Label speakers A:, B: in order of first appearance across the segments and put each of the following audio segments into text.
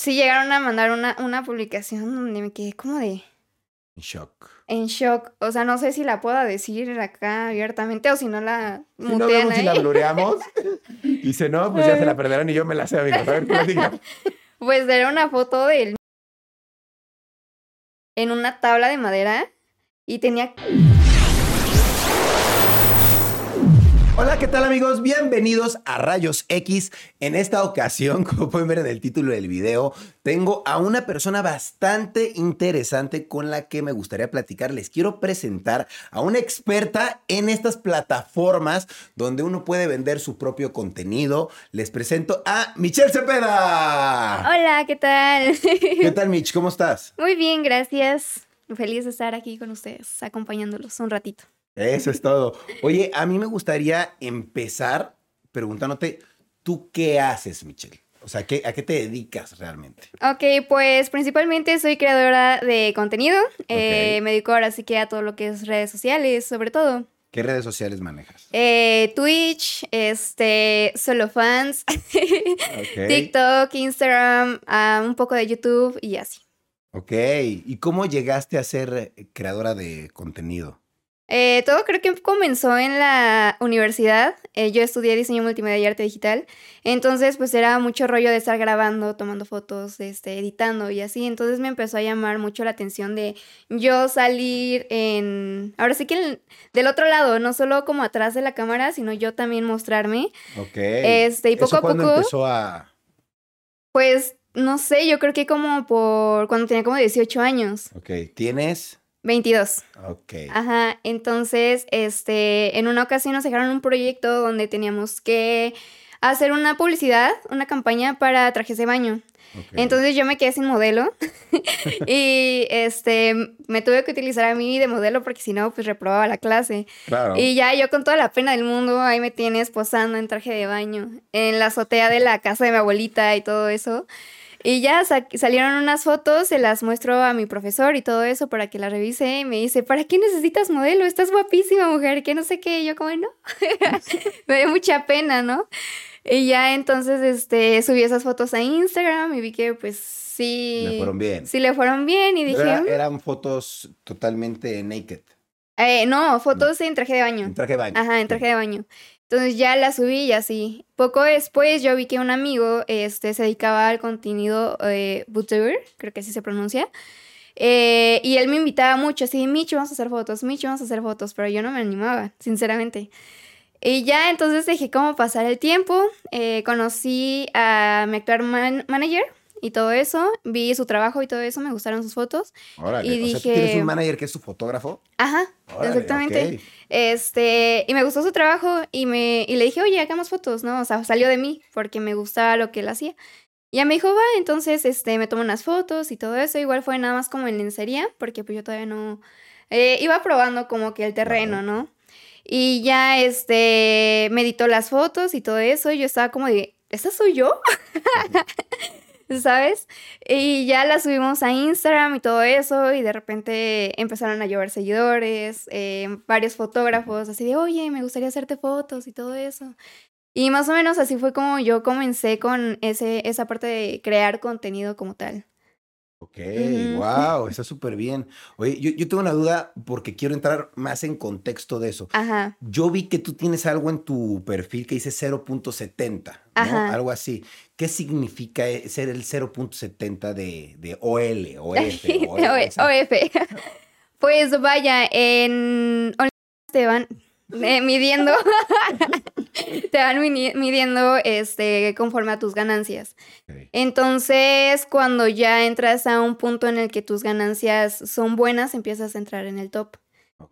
A: sí llegaron a mandar una, una publicación donde me quedé como de
B: En shock.
A: en shock. O sea, no sé si la pueda decir acá abiertamente o si no la
B: Si no vemos si la
A: ahí.
B: blureamos. Dice, no, pues ya se la perderán y yo me la sé, amigos. A ver, platica.
A: Pues era una foto del en una tabla de madera y tenía
B: Hola, ¿qué tal amigos? Bienvenidos a Rayos X. En esta ocasión, como pueden ver en el título del video, tengo a una persona bastante interesante con la que me gustaría platicar. Les quiero presentar a una experta en estas plataformas donde uno puede vender su propio contenido. Les presento a Michelle Cepeda.
A: Hola, ¿qué tal?
B: ¿Qué tal, Mich? ¿Cómo estás?
A: Muy bien, gracias. Feliz de estar aquí con ustedes, acompañándolos un ratito.
B: Eso es todo. Oye, a mí me gustaría empezar preguntándote, ¿tú qué haces, Michelle? O sea, ¿qué, ¿a qué te dedicas realmente?
A: Ok, pues principalmente soy creadora de contenido. Eh,
B: Ok.
A: me dedico ahora sí que a todo lo que es redes sociales, sobre todo.
B: ¿Qué redes sociales manejas?
A: Eh, Twitch, este, solo fans,
B: Ok.
A: TikTok, Instagram, ah, un poco de YouTube y así.
B: Ok. ¿Y cómo llegaste a ser eh, creadora de contenido?
A: Eh, todo creo que comenzó en la universidad. Eh, yo estudié diseño multimedia y arte digital. Entonces, pues era mucho rollo de estar grabando, tomando fotos, este, editando y así. Entonces me empezó a llamar mucho la atención de yo salir en. Ahora sí que del otro lado, no solo como atrás de la cámara, sino yo también mostrarme.
B: Ok.
A: Este, y poco
B: ¿Eso
A: a poco.
B: empezó a...?
A: Pues no sé, yo creo que como por. cuando tenía como 18 años.
B: Ok. ¿Tienes?
A: 22.
B: Ok.
A: Ajá, entonces, este, en una ocasión nos dejaron un proyecto donde teníamos que hacer una publicidad, una campaña para trajes de baño. Entonces yo me quedé sin modelo y este, me tuve que utilizar a mí de modelo porque si no, pues reprobaba la clase.
B: Claro.
A: Y ya yo con toda la pena del mundo, ahí me tienes posando en traje de baño, en la azotea de la casa de mi abuelita y todo eso. Y ya sa- salieron unas fotos, se las muestro a mi profesor y todo eso para que la revise. Y me dice, ¿para qué necesitas modelo? Estás guapísima, mujer, que no sé qué. Y yo como, no. me dio mucha pena, ¿no? Y ya entonces este, subí esas fotos a Instagram y vi que pues sí...
B: Le fueron bien.
A: Sí le fueron bien y dije,
B: Era-
A: "Mm".
B: eran fotos totalmente naked.
A: Eh, no, fotos en traje de baño.
B: En traje de baño.
A: Ajá, en traje de baño. Entonces ya la subí y así. Poco después yo vi que un amigo este, se dedicaba al contenido eh, creo que así se pronuncia. Eh, y él me invitaba mucho, así, Micho, vamos a hacer fotos, Micho, vamos a hacer fotos, pero yo no me animaba, sinceramente. Y ya entonces dejé cómo pasar el tiempo, eh, conocí a mi actual man- manager y todo eso, vi su trabajo y todo eso, me gustaron sus fotos.
B: Órale.
A: y
B: O sea, ¿tú
A: dije-
B: tienes un manager que es tu fotógrafo?
A: Ajá,
B: Órale,
A: exactamente.
B: ok.
A: Este, y me gustó su trabajo y me y le dije, "Oye, hagamos fotos", ¿no? O sea, salió de mí porque me gustaba lo que él hacía. Y ya me dijo, "Va", entonces este me tomó unas fotos y todo eso, igual fue nada más como en lencería, porque pues yo todavía no eh, iba probando como que el terreno, ¿no? Y ya este me editó las fotos y todo eso, y yo estaba como de, ¿esta soy yo? ¿Sabes? Y ya la subimos a Instagram y todo eso, y de repente empezaron a llover seguidores, eh, varios fotógrafos, así de, oye, me gustaría hacerte fotos y todo eso. Y más o menos así fue como yo comencé con ese, esa parte de crear contenido como tal.
B: Ok, wow, está súper bien. Oye, yo, yo tengo una duda porque quiero entrar más en contexto de eso.
A: Ajá.
B: Yo vi que tú tienes algo en tu perfil que dice 0.70, ¿no? Algo así. ¿Qué significa e- ser el 0.70 de, de OL o F? o
A: O-
B: F?
A: OF. Pues vaya, en van eh, midiendo, te van midiendo este, conforme a tus ganancias. Entonces, cuando ya entras a un punto en el que tus ganancias son buenas, empiezas a entrar en el top.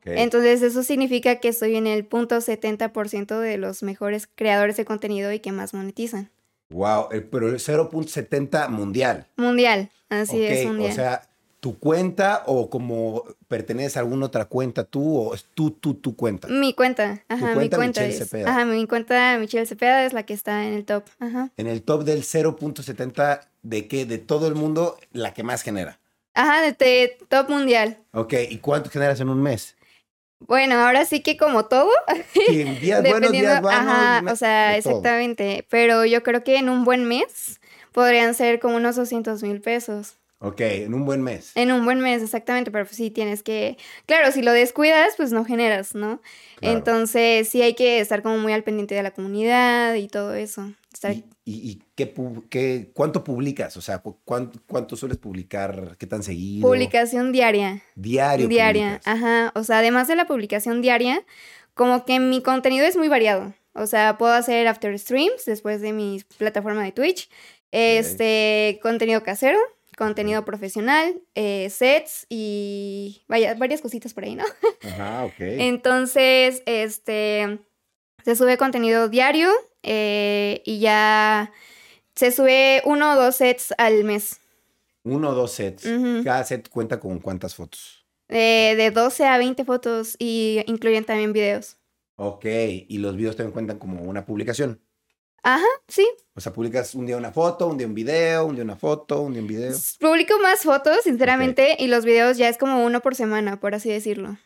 A: Entonces, eso significa que estoy en el punto 70% de los mejores creadores de contenido y que más monetizan.
B: Wow, el- pero el 0.70 mundial.
A: Mundial, así es, mundial.
B: O sea, tu cuenta o como perteneces a alguna otra cuenta tú o es tú, tú, tu cuenta.
A: Mi cuenta, ajá, mi
B: cuenta,
A: cuenta
B: Michelle
A: es.
B: Cepeda.
A: Ajá, mi cuenta Michelle Cepeda es la que está en el top. Ajá.
B: En el top del 0.70 de qué? De todo el mundo, la que más genera.
A: Ajá, de, de top mundial.
B: Ok, ¿y cuánto generas en un mes?
A: Bueno, ahora sí que como todo,
B: Sí, días buenos, días malos.
A: ajá, o sea,
B: todo.
A: exactamente. Pero yo creo que en un buen mes podrían ser como unos 200 mil pesos.
B: Ok, en un buen mes.
A: En un buen mes, exactamente, pero pues sí tienes que, claro, si lo descuidas, pues no generas, ¿no?
B: Claro.
A: Entonces sí hay que estar como muy al pendiente de la comunidad y todo eso. Estar-
B: ¿Y, y- y qué, qué- cuánto publicas? O sea, cu- ¿cuánto, cuánto sueles publicar? ¿Qué tan seguido?
A: Publicación diaria.
B: Diario.
A: Diaria,
B: publicas.
A: ajá. O sea, además de la publicación diaria, como que mi contenido es muy variado. O sea, puedo hacer after streams después de mi plataforma de Twitch. Este, contenido casero, contenido profesional, eh, sets y vaya, varias cositas por ahí, ¿no?
B: Ajá, ok.
A: Entonces, este, se sube contenido diario eh, y ya se sube uno o dos sets al mes.
B: Uno o dos sets. Cada set cuenta con cuántas fotos.
A: Eh, de 12 a 20 fotos y incluyen también videos.
B: Ok, y los videos también cuentan como una publicación.
A: Ajá, sí.
B: O sea, publicas un día una foto, un día un video, un día una foto, un día un video.
A: Publico más fotos, sinceramente, y los videos ya es como uno por semana, por así decirlo.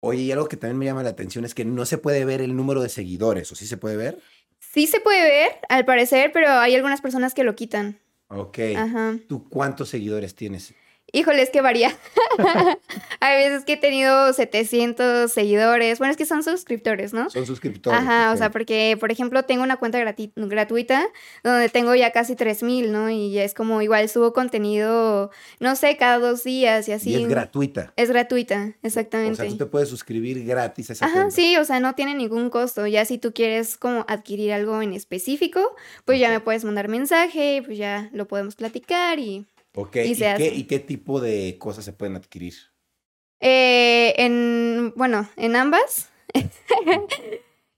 B: Oye, y algo que también me llama la atención es que no se puede ver el número de seguidores, ¿o sí se puede ver?
A: Sí se puede ver, al parecer, pero hay algunas personas que lo quitan.
B: Ok.
A: Ajá.
B: ¿Tú cuántos seguidores tienes?
A: Híjole, es que varía. Hay veces que he tenido 700 seguidores. Bueno, es que son suscriptores, ¿no?
B: Son suscriptores.
A: Ajá, o sea, porque, por ejemplo, tengo una cuenta gratuita donde tengo ya casi 3000, ¿no? Y ya es como igual subo contenido, no sé, cada dos días y así.
B: Y es gratuita.
A: Es gratuita,
B: O
A: exactamente.
B: sea, tú te puedes suscribir gratis a esa
A: Ajá,
B: cuenta.
A: sí, o sea, no tiene ningún costo. Ya si tú quieres como adquirir algo en específico, pues ya me puedes mandar mensaje, pues ya lo podemos platicar y...
B: Ok,
A: Y
B: ¿y,
A: se
B: qué,
A: hace.
B: ¿y qué tipo de cosas se pueden adquirir?
A: Eh, en, bueno, en ambas.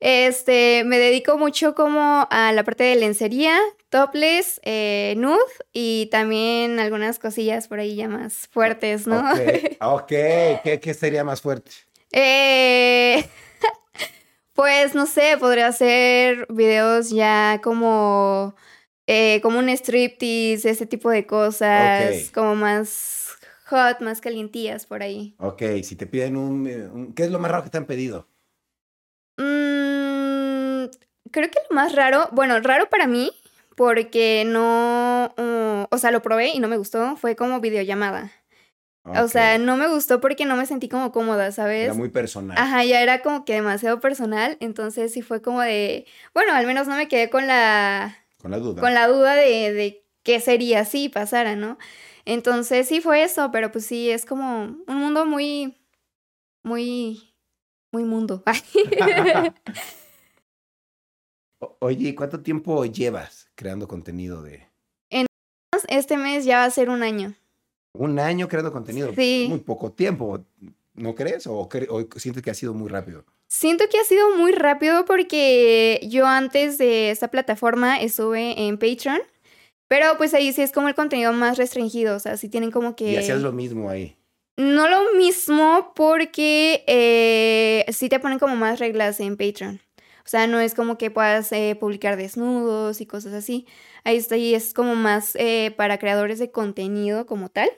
A: Este, me dedico mucho como a la parte de lencería, topless, eh, nude y también algunas cosillas por ahí ya más fuertes, ¿no?
B: Ok, ok. ¿Qué, qué sería más fuerte?
A: Eh, pues no sé, podría hacer videos ya como, eh, como un striptease, ese tipo de cosas, como más hot, más calientillas por ahí.
B: Ok, si te piden un, eh, un- ¿Qué es lo más raro que te han pedido?
A: Mm, creo que lo más raro, bueno, raro para mí, porque no, uh, o sea, lo probé y no me gustó, fue como videollamada. O
B: Ok,
A: sea, no me gustó porque no me sentí como cómoda, ¿sabes?
B: Era muy personal.
A: Ajá, ya era como que demasiado personal, entonces sí fue como de, bueno, al menos no me quedé con la,
B: Con la duda.
A: con la duda de, de qué sería si pasara, ¿no? Entonces sí fue eso, pero pues sí, es como un mundo muy, muy, muy mundo.
B: Oye, ¿y cuánto tiempo llevas creando contenido de...
A: Este mes ya va a ser un año.
B: Un año creando contenido.
A: Sí.
B: Muy poco tiempo, ¿no crees? ¿O, cre- o sientes que ha sido muy rápido?
A: Siento que ha sido muy rápido porque yo antes de esta plataforma estuve en Patreon, pero pues ahí sí es como el contenido más restringido, o sea, sí tienen como que...
B: Y hacías lo mismo ahí.
A: No lo mismo porque eh, sí te ponen como más reglas en Patreon. O sea, no es como que puedas eh, publicar desnudos y cosas así. Ahí está, y es como más eh, para creadores de contenido como tal.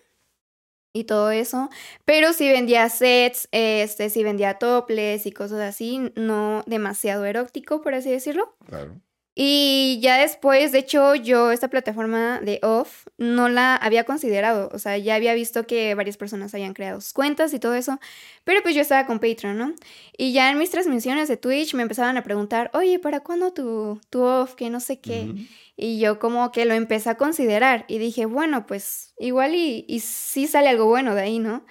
A: Y todo eso. Pero sí vendía sets, este, sí vendía toples y cosas así. No demasiado erótico, por así decirlo.
B: Claro.
A: Y ya después, de hecho, yo esta plataforma de Off no la había considerado. O sea, ya había visto que varias personas habían creado sus cuentas y todo eso. Pero pues yo estaba con Patreon, ¿no? Y ya en mis transmisiones de Twitch me empezaban a preguntar, oye, ¿para cuándo tu, tu Off? Que no sé qué. Y yo como que lo empecé a considerar. Y dije, bueno, pues igual y, y sí sale algo bueno de ahí, ¿no?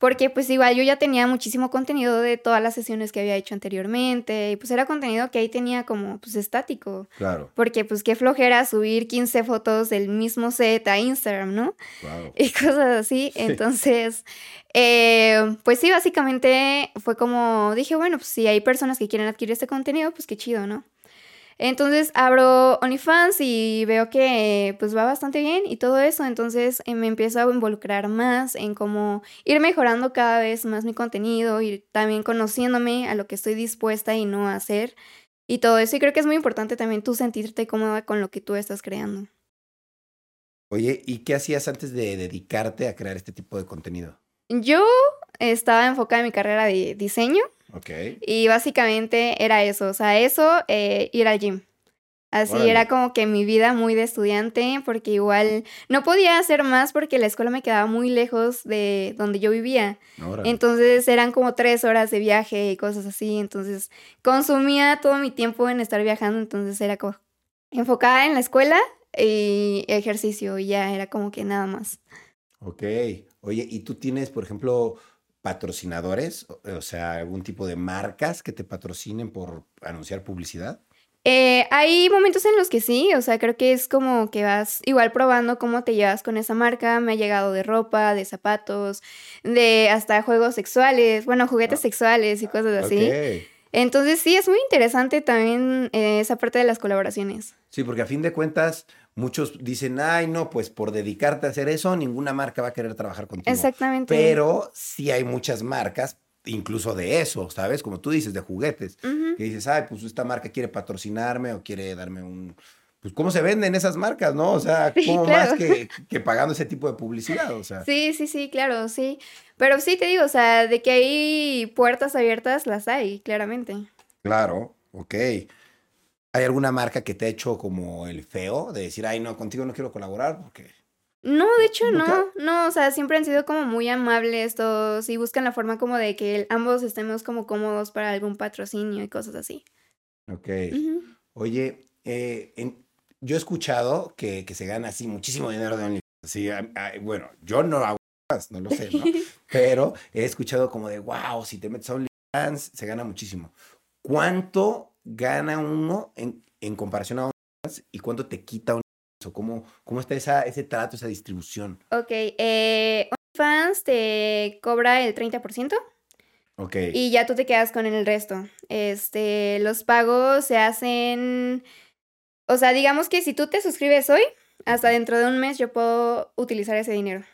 A: Porque pues igual yo ya tenía muchísimo contenido de todas las sesiones que había hecho anteriormente. Y pues era contenido que ahí tenía como pues estático.
B: Claro,
A: Porque pues qué flojera subir 15 fotos del mismo set a Instagram, ¿no?
B: wow.
A: Y cosas así. Entonces, eh, pues sí, básicamente fue como, dije, bueno, pues si hay personas que quieren adquirir este contenido, pues qué chido, ¿no? Entonces abro OnlyFans y veo que pues va bastante bien y todo eso. Entonces eh, me empiezo a involucrar más en cómo ir mejorando cada vez más mi contenido y también conociéndome a lo que estoy dispuesta y no a hacer y todo eso. Y creo que es muy importante también tú sentirte cómoda con lo que tú estás creando.
B: Oye, ¿y qué hacías antes de dedicarte a crear este tipo de contenido?
A: Yo estaba enfocada en mi carrera de diseño
B: Ok.
A: y básicamente era eso, o sea, eso, eh, ir al gym. Así
B: Órale.
A: era como que mi vida muy de estudiante, porque igual no podía hacer más porque la escuela me quedaba muy lejos de donde yo vivía.
B: Órale.
A: Entonces eran como tres horas de viaje y cosas así. Entonces consumía todo mi tiempo en estar viajando. Entonces era como enfocada en la escuela y ejercicio y ya era como que nada más.
B: Ok. Oye, ¿y tú tienes, por ejemplo, patrocinadores? O, sea, algún tipo de marcas que te patrocinen por anunciar publicidad?
A: Eh, hay momentos en los que sí, o sea, creo que es como que vas igual probando cómo te llevas con esa marca. Me ha llegado de ropa, de zapatos, de hasta juegos sexuales, bueno, juguetes
B: Ah.
A: sexuales y cosas así. Entonces sí, es muy interesante también eh, esa parte de las colaboraciones.
B: Sí, porque a fin de cuentas, muchos dicen, ay, no, pues por dedicarte a hacer eso, ninguna marca va a querer trabajar contigo.
A: Exactamente.
B: Pero sí hay muchas marcas, incluso de eso, ¿sabes? Como tú dices, de juguetes. Que dices, ay, pues esta marca quiere patrocinarme o quiere darme un... Pues cómo se venden esas marcas, ¿no? O sea,
A: Sí,
B: ¿cómo
A: claro.
B: más que, que pagando ese tipo de publicidad? O sea,
A: Sí, sí, sí, claro, sí. Pero sí te digo, o sea, de que hay puertas abiertas, las hay, claramente.
B: claro, ok. ¿Hay alguna marca que te ha hecho como el feo de decir, ay, no, contigo no quiero colaborar porque...
A: No, de hecho no, no, o sea, siempre han sido como muy amables todos y buscan la forma como de que ambos estemos como cómodos para algún patrocinio y cosas así.
B: Ok. Oye, eh, en- yo he escuchado que, que se gana así muchísimo dinero de OnlyFans. Sí, bueno, yo no hago no lo sé, ¿no? Pero he escuchado como de, wow, si te metes a OnlyFans, se gana muchísimo. ¿Cuánto gana uno en, en comparación a OnlyFans y cuánto te quita OnlyFans? ¿O cómo, cómo está esa, ese trato, esa distribución?
A: Ok, eh, OnlyFans te cobra el 30%.
B: Ok.
A: Y ya tú te quedas con el resto. Este, los pagos se hacen, o sea, digamos que si tú te suscribes hoy, hasta dentro de un mes yo puedo utilizar ese dinero.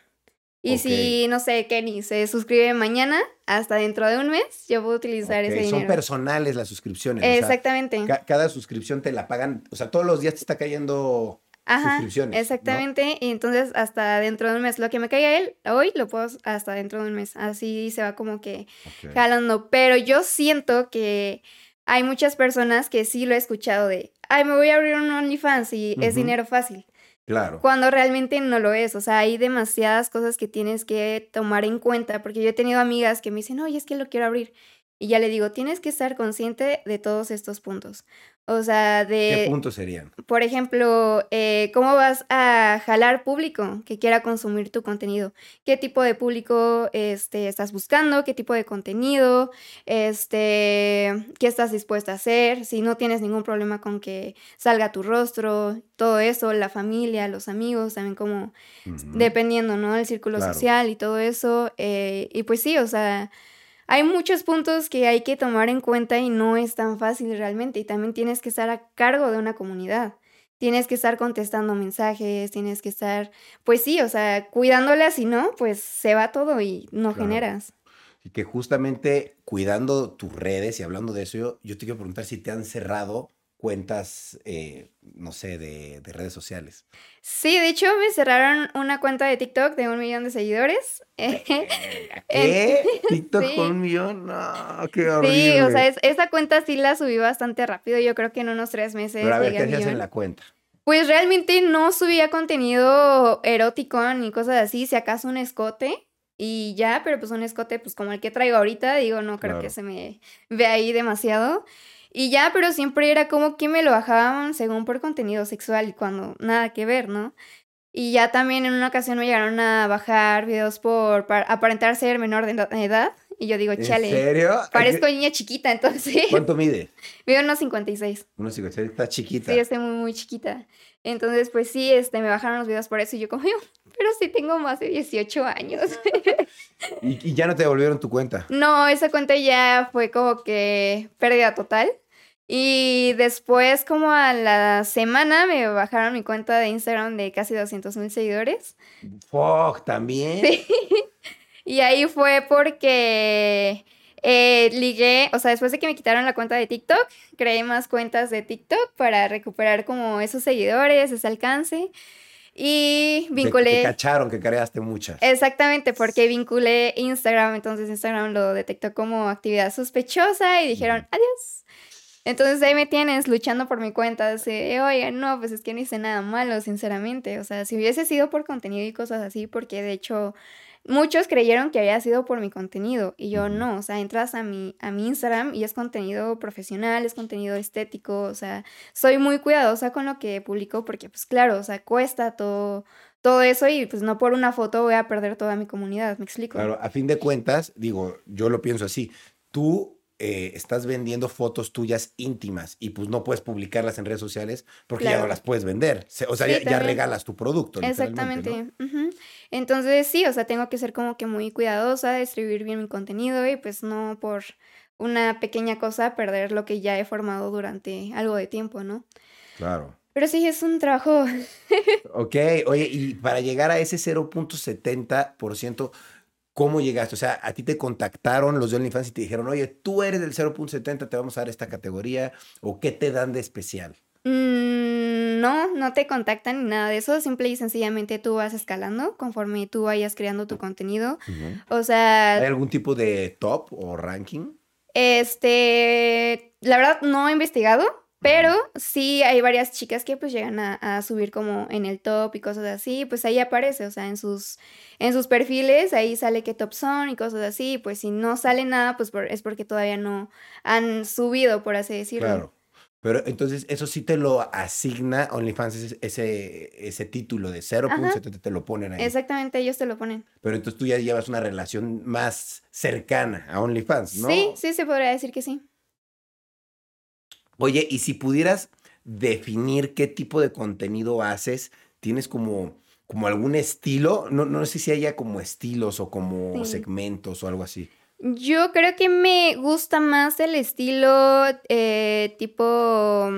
A: Y si, no sé, Kenny se suscribe mañana, hasta dentro de un mes yo puedo utilizar
B: ok,
A: ese
B: Son
A: dinero.
B: personales las suscripciones. o sea,
A: Exactamente.
B: ca- cada suscripción te la pagan, o sea, todos los días te está cayendo
A: Ajá,
B: suscripciones, ¿no?
A: exactamente. Y entonces hasta dentro de un mes, lo que me caiga él hoy, lo puedo hasta dentro de un mes. Así se va como que jalando, pero yo siento que hay muchas personas que sí lo he escuchado de, ay, me voy a abrir un OnlyFans y es dinero fácil,
B: Claro.
A: cuando realmente no lo es, o sea, hay demasiadas cosas que tienes que tomar en cuenta, porque yo he tenido amigas que me dicen, oye, es que lo quiero abrir, y ya le digo, tienes que estar consciente de todos estos puntos, o sea,
B: ¿Qué
A: de,
B: puntos serían?
A: por ejemplo, eh, ¿cómo vas a jalar público que quiera consumir tu contenido? ¿Qué tipo de público este, estás buscando? ¿Qué tipo de contenido? Este, ¿Qué estás dispuesta a hacer? Si no tienes ningún problema con que salga tu rostro, todo eso, la familia, los amigos, también como dependiendo, ¿no? El círculo
B: Claro.
A: social y todo eso. eh, y pues sí, o sea, hay muchos puntos que hay que tomar en cuenta y no es tan fácil realmente. Y también tienes que estar a cargo de una comunidad. Tienes que estar contestando mensajes, tienes que estar, pues sí, o sea, cuidándola, si no, pues se va todo y no
B: Claro.
A: generas.
B: Y que justamente cuidando tus redes y hablando de eso, yo, yo te quiero preguntar si te han cerrado cuentas, eh, no sé, de, de redes sociales.
A: Sí, de hecho me cerraron una cuenta de TikTok de un millón de seguidores.
B: ¿Qué? ¿TikTok
A: sí.
B: con un millón? No, qué horrible.
A: Sí, o sea, es- esa cuenta sí la subí bastante rápido. Yo creo que en unos tres meses
B: Pero a ver, ¿qué hacías en la cuenta?
A: Pues realmente no subía contenido erótico ni cosas así, si acaso un escote y ya, pero pues un escote pues como el que traigo ahorita, digo, no creo
B: Claro.
A: que se me ve ahí demasiado. Y ya, pero siempre era como que me lo bajaban según por contenido sexual y cuando nada que ver, ¿no? Y ya también en una ocasión me llegaron a bajar videos por aparentar ser menor de eda- edad y yo digo,
B: ¿En
A: chale,
B: serio?
A: parezco niña chiquita, entonces
B: ¿Cuánto mide?
A: mido unos 56.
B: Unos 56, está chiquita.
A: Sí, estoy muy, muy chiquita. Entonces, pues sí, este, me bajaron los videos por eso y yo como, pero sí tengo más de 18 años.
B: ¿Y, y ya no te devolvieron tu cuenta.
A: no, esa cuenta ya fue como que pérdida total. Y después, como a la semana, me bajaron mi cuenta de Instagram de casi 200 mil seguidores.
B: Fuck, también.
A: Sí. Y ahí fue porque eh, ligué, o sea, después de que me quitaron la cuenta de TikTok, creé más cuentas de TikTok para recuperar como esos seguidores, ese alcance. Y
B: Te- Te,
A: vinculé...
B: cacharon que creaste muchas.
A: Exactamente, porque vinculé Instagram, entonces Instagram lo detectó como actividad sospechosa y dijeron, adiós. Entonces ahí me tienes luchando por mi cuenta, así, oye, no, pues es que no hice nada malo, sinceramente. O sea, si hubiese sido por contenido y cosas así, porque de hecho muchos creyeron que había sido por mi contenido y yo no, o sea, entras a mi, a mi Instagram y es contenido profesional, es contenido estético, o sea, soy muy cuidadosa con lo que publico porque pues claro, o sea, cuesta todo, todo eso y pues no por una foto voy a perder toda mi comunidad, me explico.
B: Claro, a fin de cuentas, digo, yo lo pienso así, tú eh, estás vendiendo fotos tuyas íntimas y pues no puedes publicarlas en redes sociales porque ya no las puedes vender. O sea, ya, regalas tu producto.
A: Exactamente. Entonces sí, o sea, tengo que ser como que muy cuidadosa, escribir bien mi contenido y pues no por una pequeña cosa perder lo que ya he formado durante algo de tiempo, ¿no?
B: Claro.
A: Pero sí, es un trabajo.
B: ok, oye, y para llegar a ese 0.70%, ¿Cómo llegaste? O sea, a ti te contactaron los de OnlyFans y te dijeron, oye, tú eres del 0.70, te vamos a dar esta categoría, o qué te dan de especial?
A: Mm, no, no te contactan ni nada de eso, simple y sencillamente tú vas escalando conforme tú vayas creando tu contenido. O sea...
B: ¿Hay algún tipo de top o ranking?
A: Este, la verdad no he investigado, pero sí hay varias chicas que pues llegan a, subir como en el top y cosas así, pues ahí aparece, o sea, en sus, en sus perfiles, ahí sale qué top son y cosas así, pues si no sale nada, pues es porque todavía no han subido, por así decirlo. Claro.
B: Pero entonces eso sí te lo asigna OnlyFans, ese, ese título de 0.7 te lo ponen ahí.
A: Exactamente, ellos te lo ponen.
B: Pero entonces tú ya llevas una relación más cercana a OnlyFans, ¿no?
A: Sí, sí, se podría decir que sí.
B: Oye, y si pudieras definir qué tipo de contenido haces, ¿tienes como, como algún estilo? No, no sé si haya como estilos o como segmentos o algo así.
A: Yo creo que me gusta más el estilo eh, tipo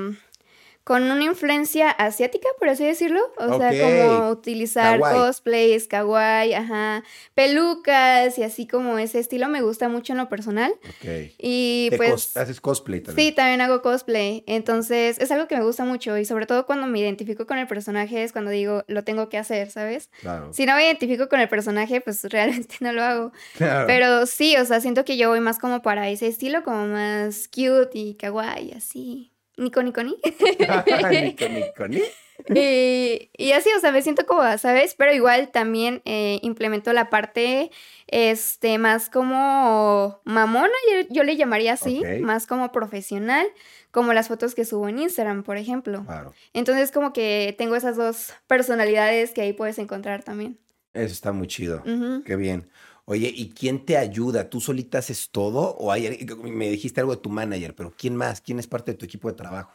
A: con una influencia asiática, por así decirlo. O sea, como utilizar cosplays, kawaii, ajá, pelucas y así como ese estilo me gusta mucho en lo personal.
B: Ok.
A: Y pues...
B: ¿Haces cosplay también?
A: Sí, también hago cosplay. Entonces, es algo que me gusta mucho y sobre todo cuando me identifico con el personaje es cuando digo, lo tengo que hacer, ¿sabes? Claro. Si no me identifico con el personaje, pues realmente no lo hago. Claro. Pero sí, o sea, siento que yo voy más como para ese estilo, como más cute y kawaii, así. Nico Nico Ni.
B: Nico Nico
A: y, así, o sea, me siento como, ¿sabes? Pero igual también eh, implemento la parte, este, más como mamona, yo, le llamaría así, más como profesional, como las fotos que subo en Instagram, por ejemplo. Claro. Entonces, como que tengo esas dos personalidades que ahí puedes encontrar también.
B: Eso está muy chido. Qué bien. Oye, ¿y quién te ayuda? ¿Tú solita haces todo? O hay, me dijiste algo de tu manager, pero ¿quién más? ¿Quién es parte de tu equipo de trabajo?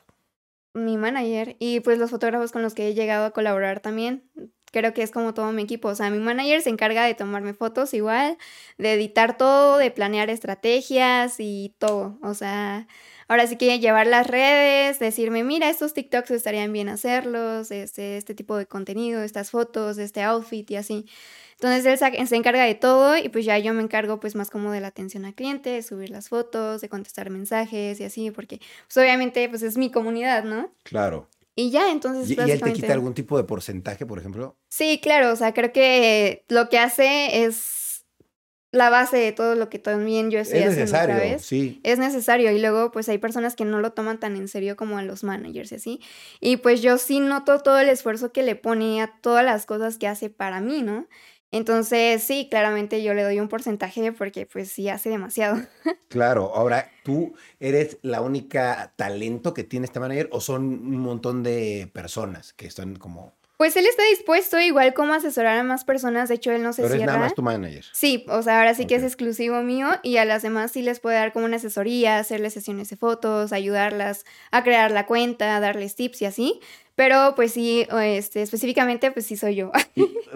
A: Mi manager y pues los fotógrafos con los que he llegado a colaborar también. Creo que es como todo mi equipo. O sea, mi manager se encarga de tomarme fotos igual, de editar todo, de planear estrategias y todo. O sea, ahora sí que llevar las redes, decirme, mira, estos TikToks estarían bien hacerlos, este, este tipo de contenido, estas fotos, este outfit y así. Entonces él se encarga de todo y pues ya yo me encargo pues más como de la atención al cliente, de subir las fotos, de contestar mensajes y así, porque pues obviamente pues es mi comunidad, ¿no?
B: Claro.
A: Y ya, entonces...
B: ¿Y, él te quita algún tipo de porcentaje, por ejemplo?
A: Sí, claro, o sea, creo que lo que hace es la base de todo lo que también yo estoy haciendo. Es necesario, sí. Es necesario y luego pues hay personas que no lo toman tan en serio como a los managers y así. Y pues yo sí noto todo el esfuerzo que le pone a todas las cosas que hace para mí, ¿no? Entonces, sí, claramente yo le doy un porcentaje porque pues sí hace demasiado.
B: Claro, ahora, ¿tú eres la única talento que tiene este manager o son un montón de personas que están como...
A: Pues él está dispuesto igual como asesorar a más personas, de hecho él no se
B: Pero
A: es
B: nada más tu manager.
A: Sí, o sea, ahora sí que es exclusivo mío y a las demás sí les puede dar como una asesoría, hacerles sesiones de fotos, ayudarlas a crear la cuenta, darles tips y así. Pero pues sí, este, específicamente pues sí soy yo.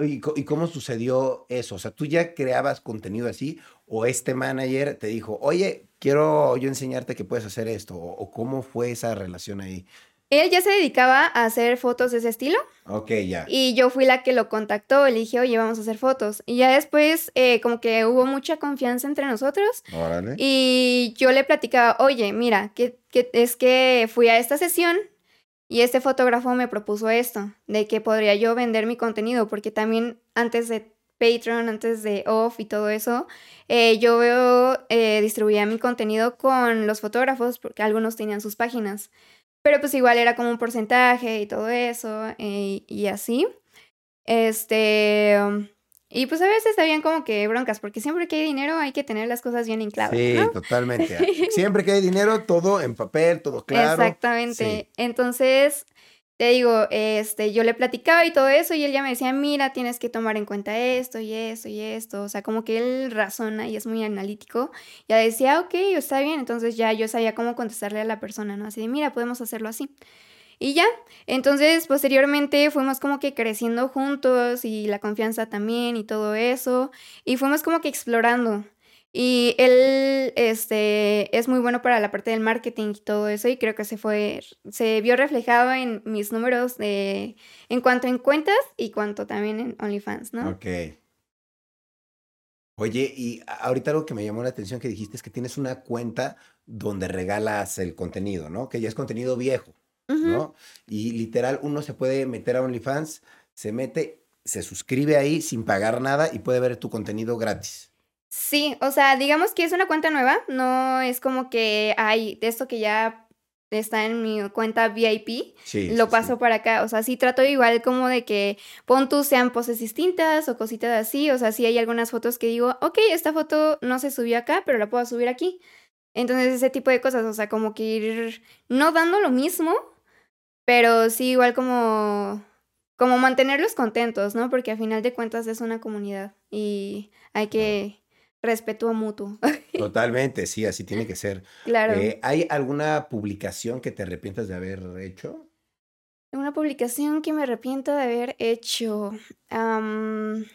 B: ¿Y, cómo sucedió eso? O sea, ¿tú ya creabas contenido así o este manager te dijo, oye, quiero yo enseñarte que puedes hacer esto? ¿O, cómo fue esa relación ahí?
A: Él ya se dedicaba a hacer fotos de ese estilo.
B: Ok, ya.
A: Y yo fui la que lo contactó, le dije, oye, vamos a hacer fotos. Y ya después, eh, como que hubo mucha confianza entre nosotros. Órale. Y yo le platicaba, oye, mira, que, que es que fui a esta sesión y este fotógrafo me propuso esto, de que podría yo vender mi contenido, porque también antes de Patreon, antes de Off y todo eso, eh, yo veo, eh, distribuía mi contenido con los fotógrafos, porque algunos tenían sus páginas. Pero pues igual era como un porcentaje y todo eso, eh, y así. Este. Y pues a veces habían como que broncas, porque siempre que hay dinero hay que tener las cosas bien en.
B: Sí, totalmente. siempre que hay dinero, todo en papel, todo claro.
A: Exactamente. Entonces, te digo, este, yo le platicaba y todo eso, y él ya me decía, mira, tienes que tomar en cuenta esto y esto y esto. O sea, como que él razona y es muy analítico. Ya decía, ok, está bien. Entonces ya yo sabía cómo contestarle a la persona, ¿no? Así de, mira, podemos hacerlo así. Y ya, entonces posteriormente fuimos como que creciendo juntos y la confianza también y todo eso. Y fuimos como que explorando. Y él este, es muy bueno para la parte del marketing y todo eso, y creo que se fue, se vio reflejado en mis números de, en cuanto en cuentas y cuanto también en OnlyFans, ¿no?
B: Ok. Oye, y ahorita algo que me llamó la atención que dijiste es que tienes una cuenta donde regalas el contenido, ¿no? Que ya es contenido viejo. ¿no? Y literal, uno se puede meter a OnlyFans, se mete, se suscribe ahí sin pagar nada y puede ver tu contenido gratis.
A: Sí, o sea, digamos que es una cuenta nueva, no es como que hay de esto que ya está en mi cuenta VIP, lo paso para acá, o sea, sí trato igual como de que pon tú sean poses distintas o cositas así, o sea, sí hay algunas fotos que digo, ok, esta foto no se subió acá, pero la puedo subir aquí. Entonces ese tipo de cosas, o sea, como que ir no dando lo mismo, pero sí, igual como, como mantenerlos contentos, ¿no? Porque a final de cuentas es una comunidad y hay que respeto mutuo.
B: Totalmente, sí, así tiene que ser. Claro. Eh, ¿Hay alguna publicación que te arrepientas de haber hecho?
A: Una publicación que me arrepiento de haber hecho. en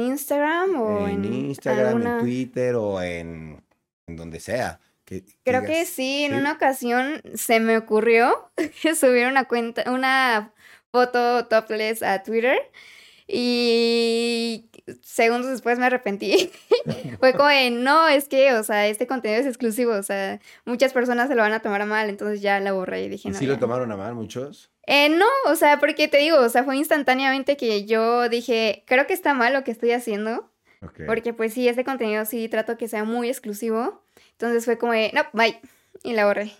A: Instagram o
B: en, en Instagram, en Twitter o en, en donde sea.
A: Creo que sí, en una ocasión se me ocurrió subir una cuenta, una foto topless a Twitter y segundos después me arrepentí. Fue como de, no, es que, o sea, este contenido es exclusivo, o sea, muchas personas se lo van a tomar a mal, entonces ya la borré y dije,
B: ¿Y
A: no.
B: ¿Sí lo tomaron a mal muchos?
A: Eh, no, o sea, porque te digo, o sea, fue instantáneamente que yo dije, creo que está mal lo que estoy haciendo. Porque pues sí, este contenido sí trato que sea muy exclusivo. Entonces fue como de, no, bye. Y la borré.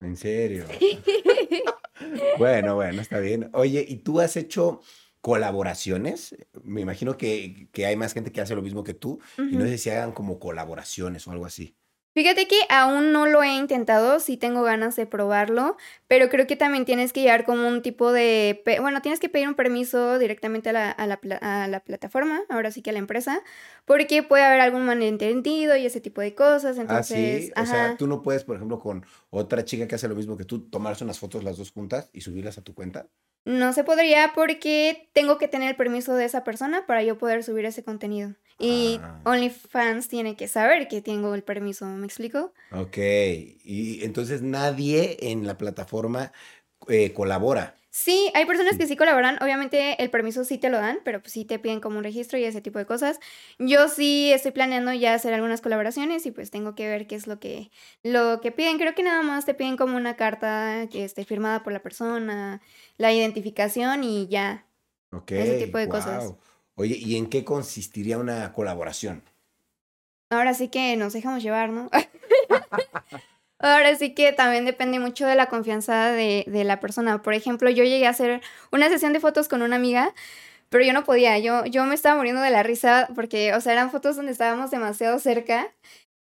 B: ¿En serio? bueno, bueno, está bien. Oye, ¿y tú has hecho colaboraciones? Me imagino que, hay más gente que hace lo mismo que tú. Y no sé si hagan como colaboraciones o algo así.
A: Fíjate que aún no lo he intentado, sí tengo ganas de probarlo, pero creo que también tienes que llegar como un tipo de, bueno, tienes que pedir un permiso directamente a la, a la, a la plataforma, ahora sí que a la empresa, porque puede haber algún malentendido y ese tipo de cosas, entonces...
B: Ah, sí, o sea, tú no puedes, por ejemplo, con otra chica que hace lo mismo que tú, tomarse unas fotos las dos juntas y subirlas a tu cuenta.
A: No se podría porque tengo que tener el permiso de esa persona para yo poder subir ese contenido. Y ah. OnlyFans tiene que saber que tengo el permiso, ¿me explico?
B: Ok, y entonces nadie en la plataforma eh, colabora.
A: Sí, hay personas que sí colaboran, obviamente el permiso sí te lo dan, pero pues sí te piden como un registro y ese tipo de cosas. Yo sí estoy planeando ya hacer algunas colaboraciones y pues tengo que ver qué es lo que, lo que piden. Creo que nada más te piden como una carta que esté firmada por la persona, la identificación y ya.
B: Ok. Ese tipo de cosas. Oye, ¿y en qué consistiría una colaboración?
A: Ahora sí que nos dejamos llevar, ¿no? Ahora sí que también depende mucho de la confianza de, de, la persona. Por ejemplo, yo llegué a hacer una sesión de fotos con una amiga, pero yo no podía. Yo, yo me estaba muriendo de la risa porque, o sea, eran fotos donde estábamos demasiado cerca.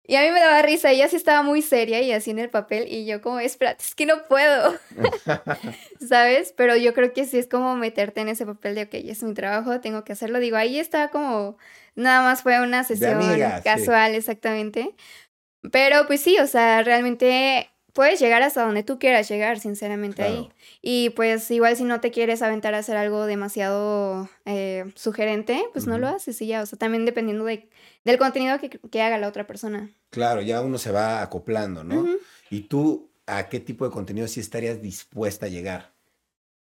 A: Y a mí me daba risa, ella sí estaba muy seria y así en el papel, y yo como, espérate, es que no puedo, ¿sabes? Pero yo creo que sí es como meterte en ese papel de, ok, es mi trabajo, tengo que hacerlo. Digo, ahí está como, nada más fue una sesión casual, exactamente. Pero pues sí, o sea, realmente puedes llegar hasta donde tú quieras llegar, sinceramente, ahí. Y pues igual si no te quieres aventar a hacer algo demasiado eh, sugerente, pues no lo haces y ya, o sea, también dependiendo de, del contenido que, haga la otra persona.
B: Claro, ya uno se va acoplando, ¿no? ¿Y tú a qué tipo de contenido sí estarías dispuesta a llegar?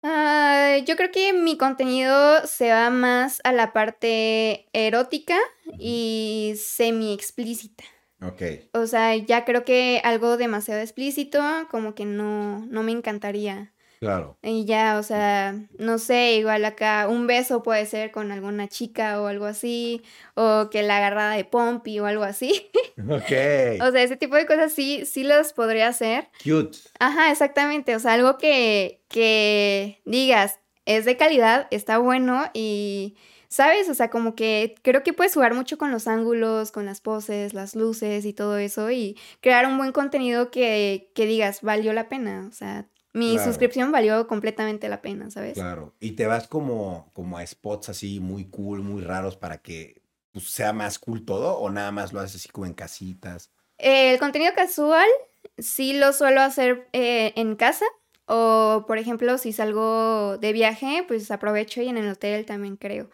A: Ah, yo creo que mi contenido se va más a la parte erótica y semi explícita.
B: Ok.
A: O sea, ya creo que algo demasiado explícito, como que no, no me encantaría.
B: Claro.
A: Y ya, o sea, no sé, igual acá un beso puede ser con alguna chica o algo así, o que la agarrada de pompi o algo así.
B: Ok.
A: o sea, ese tipo de cosas sí, sí las podría hacer.
B: Cute.
A: Ajá, exactamente, o sea, algo que, que digas es de calidad, está bueno y, ¿sabes? O sea, como que creo que puedes jugar mucho con los ángulos, con las poses, las luces y todo eso y crear un buen contenido que, que digas, valió la pena, o sea, mi
B: Claro.
A: suscripción valió completamente la pena, ¿sabes?
B: Claro. Y te vas como, como a spots así muy cool, muy raros para que pues, sea más cool todo, o nada más lo haces así como en casitas.
A: El contenido casual sí lo suelo hacer eh, en casa o, por ejemplo, si salgo de viaje, pues aprovecho y en el hotel también creo.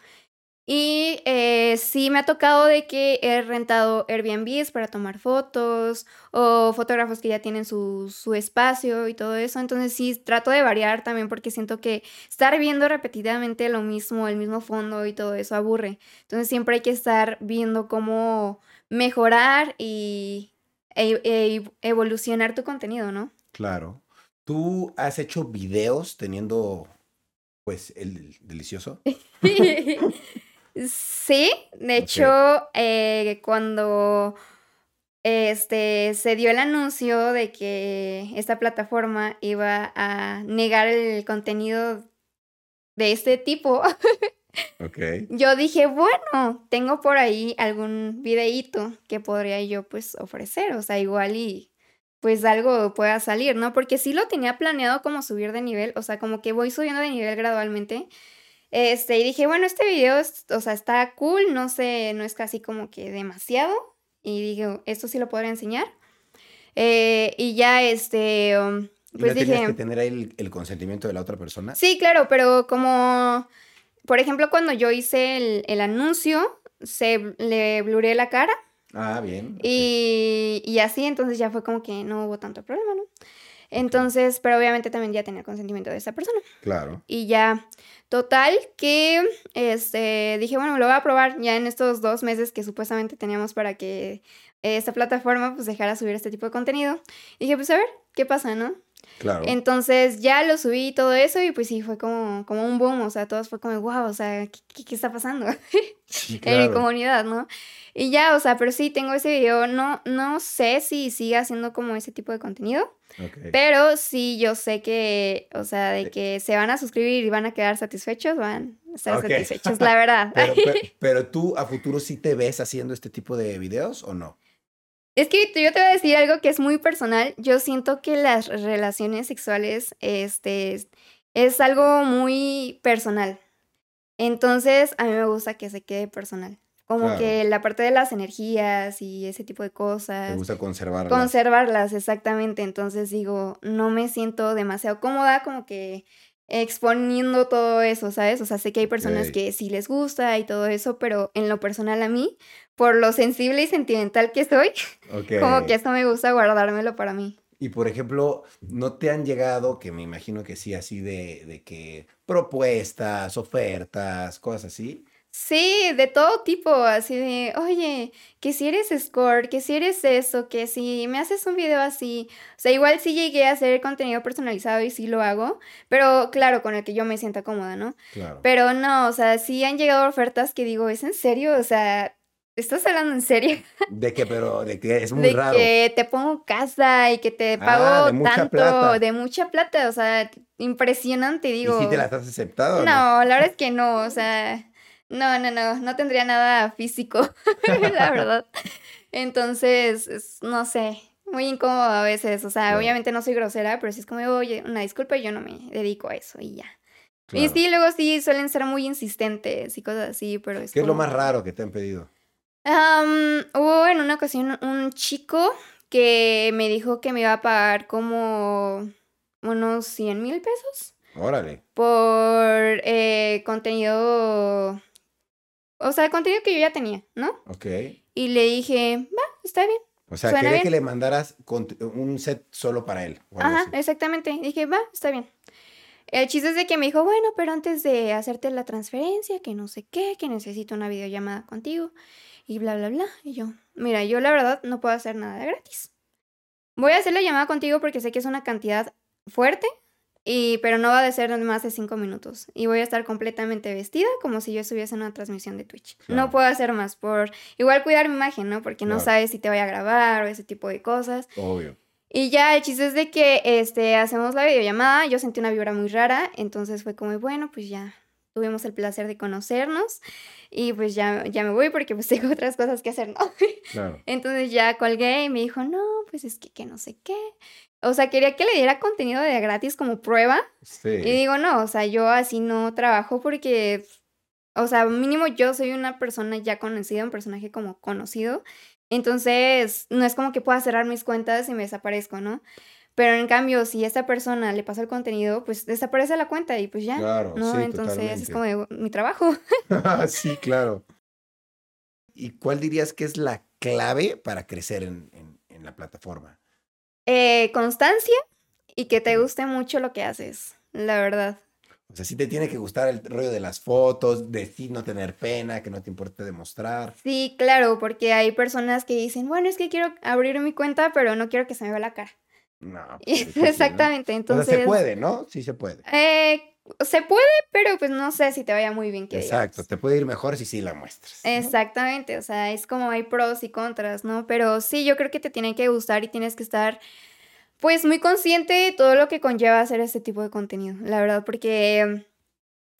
A: Y eh, sí me ha tocado de que he rentado Airbnbs para tomar fotos o fotógrafos que ya tienen su, su espacio y todo eso. Entonces sí trato de variar también porque siento que estar viendo repetidamente lo mismo, el mismo fondo y todo eso aburre. Entonces siempre hay que estar viendo cómo mejorar y e- e- evolucionar tu contenido, ¿no?
B: Claro. ¿Tú has hecho videos teniendo, pues, el delicioso?
A: Sí, de hecho, eh, cuando este, se dio el anuncio de que esta plataforma iba a negar el contenido de este tipo,
B: Ok.
A: yo dije, bueno, tengo por ahí algún videíto que podría yo pues ofrecer, o sea, igual y pues algo pueda salir, ¿no? Porque sí lo tenía planeado como subir de nivel, o sea, como que voy subiendo de nivel gradualmente. Este, y dije, bueno, este video, es- o sea, está cool, no sé, no es casi como que demasiado. Y dije, esto sí lo podría enseñar. Eh, y ya, este, um,
B: ¿Y
A: pues
B: no tenías
A: dije,
B: que tener ahí el, el consentimiento de la otra persona?
A: sí, claro, pero como, por ejemplo, cuando yo hice el, el anuncio, se le bluré la cara.
B: Ah, bien.
A: Y, y así, entonces ya fue como que no hubo tanto problema, ¿no? Entonces, pero obviamente también ya tenía el consentimiento de esa persona.
B: Claro.
A: Y ya, total que, este, dije, bueno, lo voy a probar ya en estos dos meses que supuestamente teníamos para que esta plataforma pues dejara subir este tipo de contenido. Y dije, pues a ver, ¿qué pasa, no?
B: Claro.
A: Entonces ya lo subí y todo eso y pues sí, fue como, como un boom, o sea, todos fue como, wow, o sea, ¿qué, qué- qué está pasando?
B: Sí,
A: en mi
B: claro.
A: comunidad, ¿no? Y ya, o sea, pero sí, tengo ese video, no, no sé si siga haciendo como ese tipo de contenido,
B: Ok.
A: pero sí yo sé que, o sea,
B: Eh.
A: de que se van a suscribir y van a quedar satisfechos, van a estar satisfechos, la verdad.
B: Pero, pero, pero tú a futuro sí te ves haciendo este tipo de videos o no?
A: Es que yo te voy a decir algo que es muy personal. Yo siento que las relaciones sexuales, este, es- es algo muy personal. Entonces, a mí me gusta que se quede personal. Como
B: Claro.
A: que la parte de las energías y ese tipo de cosas.
B: gusta conservarlas.
A: Conservarlas, exactamente. Entonces digo, no me siento demasiado cómoda como que exponiendo todo eso, ¿sabes? O sea, sé que hay personas que sí les gusta y todo eso, pero en lo personal a mí, por lo sensible y sentimental que soy, como que esto me gusta guardármelo para mí.
B: Y por ejemplo, ¿no te han llegado, que me imagino que sí, así de, de que propuestas, ofertas, cosas así?
A: Sí, de todo tipo, así de, oye, que si eres score, que si eres eso, que si me haces un video así. O sea, igual sí llegué a hacer contenido personalizado y sí lo hago, pero claro, con el que yo me sienta cómoda, ¿no?
B: Claro.
A: Pero no, o sea, sí han llegado ofertas que digo, ¿es en serio? O sea, ¿estás hablando en serio?
B: De que, pero, de que es muy
A: de
B: raro.
A: que te pongo casa y que te
B: Ah,
A: pago
B: de mucha
A: tanto,
B: plata.
A: de mucha plata, o sea, impresionante,
B: ¿Y
A: digo.
B: si te las has aceptado? o
A: No, la verdad es que no, o sea, no, no, no, no tendría nada físico, la verdad. Entonces, es- no sé, muy incómodo a veces, o sea,
B: Claro.
A: obviamente no soy grosera, pero sí es como, oye, una disculpa, yo no me dedico a eso y ya. Y sí, luego sí suelen ser muy insistentes y cosas así, pero es
B: ¿Qué es lo más raro que te han pedido?
A: Am, hubo en una ocasión un chico que me dijo que me iba a pagar como unos 100 mil pesos
B: Órale.
A: por eh, contenido, o sea, contenido que yo ya tenía, ¿no?
B: Ok.
A: Y le dije, va, está bien.
B: O sea, quería
A: bien.
B: que le mandaras un set solo para él.
A: Ajá,
B: así.
A: exactamente. Dije, va, está bien. El chiste es de que me dijo, bueno, pero antes de hacerte la transferencia, que no sé qué, que necesito una videollamada contigo y bla, bla, bla. Y yo, mira, yo la verdad no puedo hacer nada de gratis. Voy a hacer la llamada contigo porque sé que es una cantidad fuerte y, pero no va a ser más de cinco minutos. Y voy a estar completamente vestida como si yo estuviese en una transmisión de Twitch. No puedo hacer más por igual cuidar mi imagen, ¿no? Porque no sabes si te voy a grabar o ese tipo de cosas.
B: Obvio.
A: Y ya el chiste es de que este, hacemos la videollamada, yo sentí una vibra muy rara, entonces fue como, bueno, pues ya tuvimos el placer de conocernos y pues ya, ya me voy porque pues tengo otras cosas que hacer, ¿no? Claro. Entonces ya colgué y me dijo, no, pues es que, que no sé qué. O sea, quería que le diera contenido de gratis como prueba. Sí. Y digo, no, o sea, yo así no trabajo porque, o sea, mínimo yo soy una persona ya conocida, un personaje como conocido. Entonces, no es como que pueda cerrar mis cuentas y me desaparezco, ¿no? Pero en cambio, si esta persona le pasa el contenido, pues desaparece la cuenta y pues ya. Claro, ¿no? Entonces es como mi trabajo.
B: sí, claro. ¿Y cuál dirías que es la clave para crecer en, en, la plataforma?
A: Eh, constancia y que te guste mucho lo que haces, la verdad.
B: O sea, sí te tiene que gustar el rollo de las fotos, de sí no tener pena, que no te importe demostrar.
A: Sí, claro, porque hay personas que dicen, bueno, es que quiero abrir mi cuenta, pero no quiero que se me vea la cara. No. Pues, exactamente, entonces...
B: se puede, ¿no? Sí se puede.
A: Eh, se puede, pero pues no sé si te vaya muy bien que
B: Exacto, te puede ir mejor si sí la muestras.
A: Exactamente, o sea, es como hay pros y contras, ¿no? Pero sí, yo creo que te tiene que gustar y tienes que estar pues muy consciente de todo lo que conlleva hacer este tipo de contenido, la verdad, porque,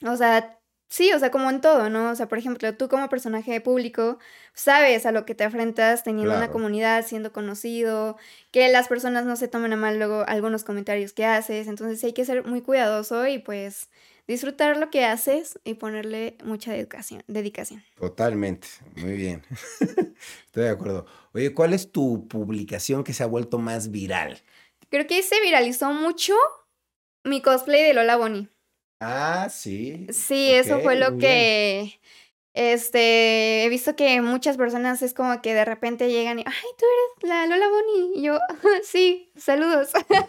A: o sea, sí, o sea, como en todo, ¿no? O sea, por ejemplo, tú como personaje público sabes a lo que te enfrentas teniendo una comunidad, siendo conocido, que las personas no se tomen a mal luego algunos comentarios que haces, entonces hay que ser muy cuidadoso y pues disfrutar lo que haces y ponerle mucha dedicación. dedicación.
B: Totalmente, muy bien. Estoy de acuerdo. Oye, ¿cuál es tu publicación que se ha vuelto más viral?
A: Creo que se viralizó mucho mi cosplay de Lola Bonnie.
B: Ah, sí.
A: Sí, eso fue lo que. Este, he visto que muchas personas es como que de repente llegan y, ay, tú eres la Lola Bonnie. Y yo, sí, saludos.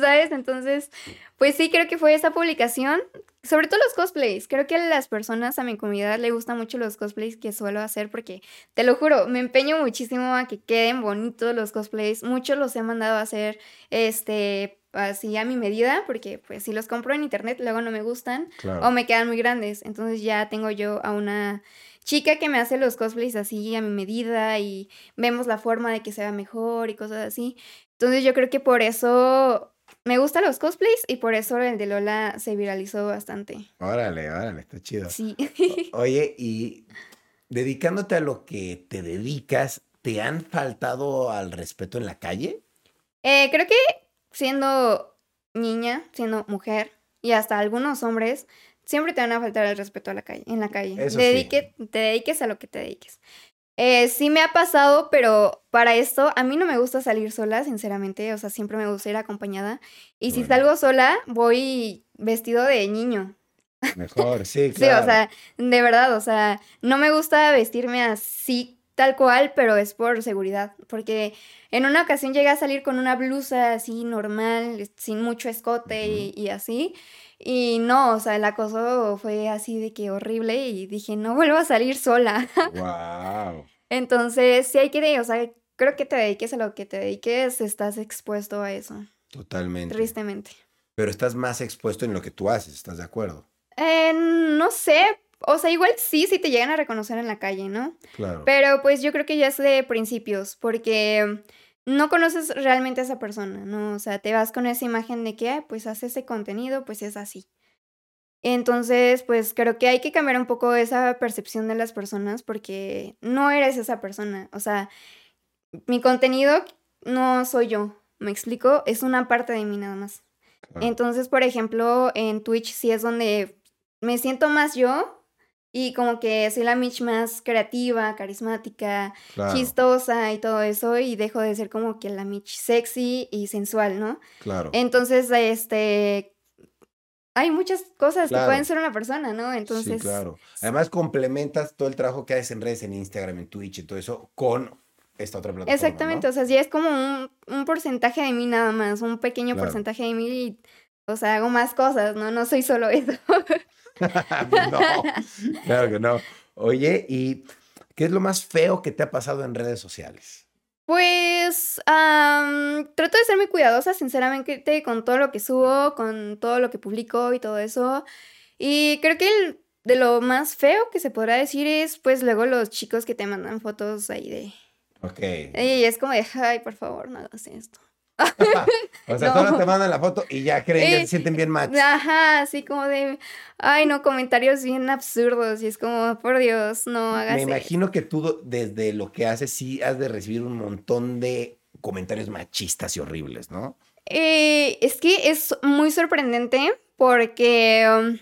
A: ¿Sabes? Entonces, pues sí, creo que fue esa publicación. Sobre todo los cosplays. Creo que a las personas, a mi comunidad, le gustan mucho los cosplays que suelo hacer porque, te lo juro, me empeño muchísimo a que queden bonitos los cosplays. Muchos los he mandado a hacer, este, así a mi medida, porque pues si los compro en internet luego no me gustan o me quedan muy grandes. Entonces ya tengo yo a una chica que me hace los cosplays así a mi medida y vemos la forma de que sea mejor y cosas así. Entonces yo creo que por eso me gustan los cosplays y por eso el de Lola se viralizó bastante.
B: Órale, órale, está chido. Sí. oye, y dedicándote a lo que te dedicas, ¿te han faltado al respeto en la calle?
A: Eh, creo que siendo niña, siendo mujer y hasta algunos hombres, siempre te van a faltar el respeto a la calle, en la calle. Dedique, Te dediques a lo que te dediques. Eh, sí me ha pasado, pero para esto a mí no me gusta salir sola, sinceramente. O sea, siempre me gusta ir acompañada. Y si salgo sola, voy vestido de niño.
B: Mejor, sí, claro.
A: sí, o sea, de verdad, o sea, no me gusta vestirme así tal cual, pero es por seguridad. Porque en una ocasión llegué a salir con una blusa así normal, sin mucho escote y, y así. Y no, o sea, el acoso fue así de que horrible y dije, no vuelvo a salir sola. Wow. Entonces, sí hay que, o sea, creo que te dediques a lo que te dediques, estás expuesto a eso.
B: Totalmente.
A: Tristemente.
B: Pero estás más expuesto en lo que tú haces, ¿estás de acuerdo?
A: Eh, no sé, o sea, igual sí, si te llegan a reconocer en la calle, ¿no? Claro. Pero pues yo creo que ya es de principios, porque no conoces realmente a esa persona, ¿no? O sea, te vas con esa imagen de que, pues hace ese contenido, pues es así. Entonces, pues creo que hay que cambiar un poco esa percepción de las personas porque no eres esa persona. O sea, mi contenido no soy yo, me explico, es una parte de mí nada más. Entonces, por ejemplo, en Twitch sí es donde me siento más yo y como que soy la Mitch más creativa, carismática, chistosa y todo eso. Y dejo de ser como que la Mitch sexy y sensual, ¿no? Claro. Entonces, este. Hay muchas cosas que pueden ser una persona, ¿no? Entonces.
B: Sí, claro. Además, complementas todo el trabajo que haces en redes, en Instagram, en Twitch y todo eso con esta otra plataforma.
A: Exactamente. O sea, sí es como un, porcentaje de mí nada más, un pequeño porcentaje de mí. Y, o sea, hago más cosas, ¿no? No soy solo eso.
B: no, claro que no. Oye, ¿y qué es lo más feo que te ha pasado en redes sociales?
A: Pues am, trato de ser muy cuidadosa, sinceramente, con todo lo que subo, con todo lo que publico y todo eso. Y creo que el- de lo más feo que se podrá decir es, pues, luego los chicos que te mandan fotos ahí de...
B: Ok.
A: Y es como de, ay, por favor, no hagas esto.
B: o sea,
A: No.
B: solo te mandan la foto y ya creen, ya se sienten bien match.
A: Ajá, así como de, ay, no, comentarios bien absurdos. Y es como, por Dios, no hagas
B: Me
A: eso.
B: imagino que tú desde lo que haces sí has de recibir un montón de comentarios machistas y horribles, ¿no?
A: Eh, es que es muy sorprendente porque um,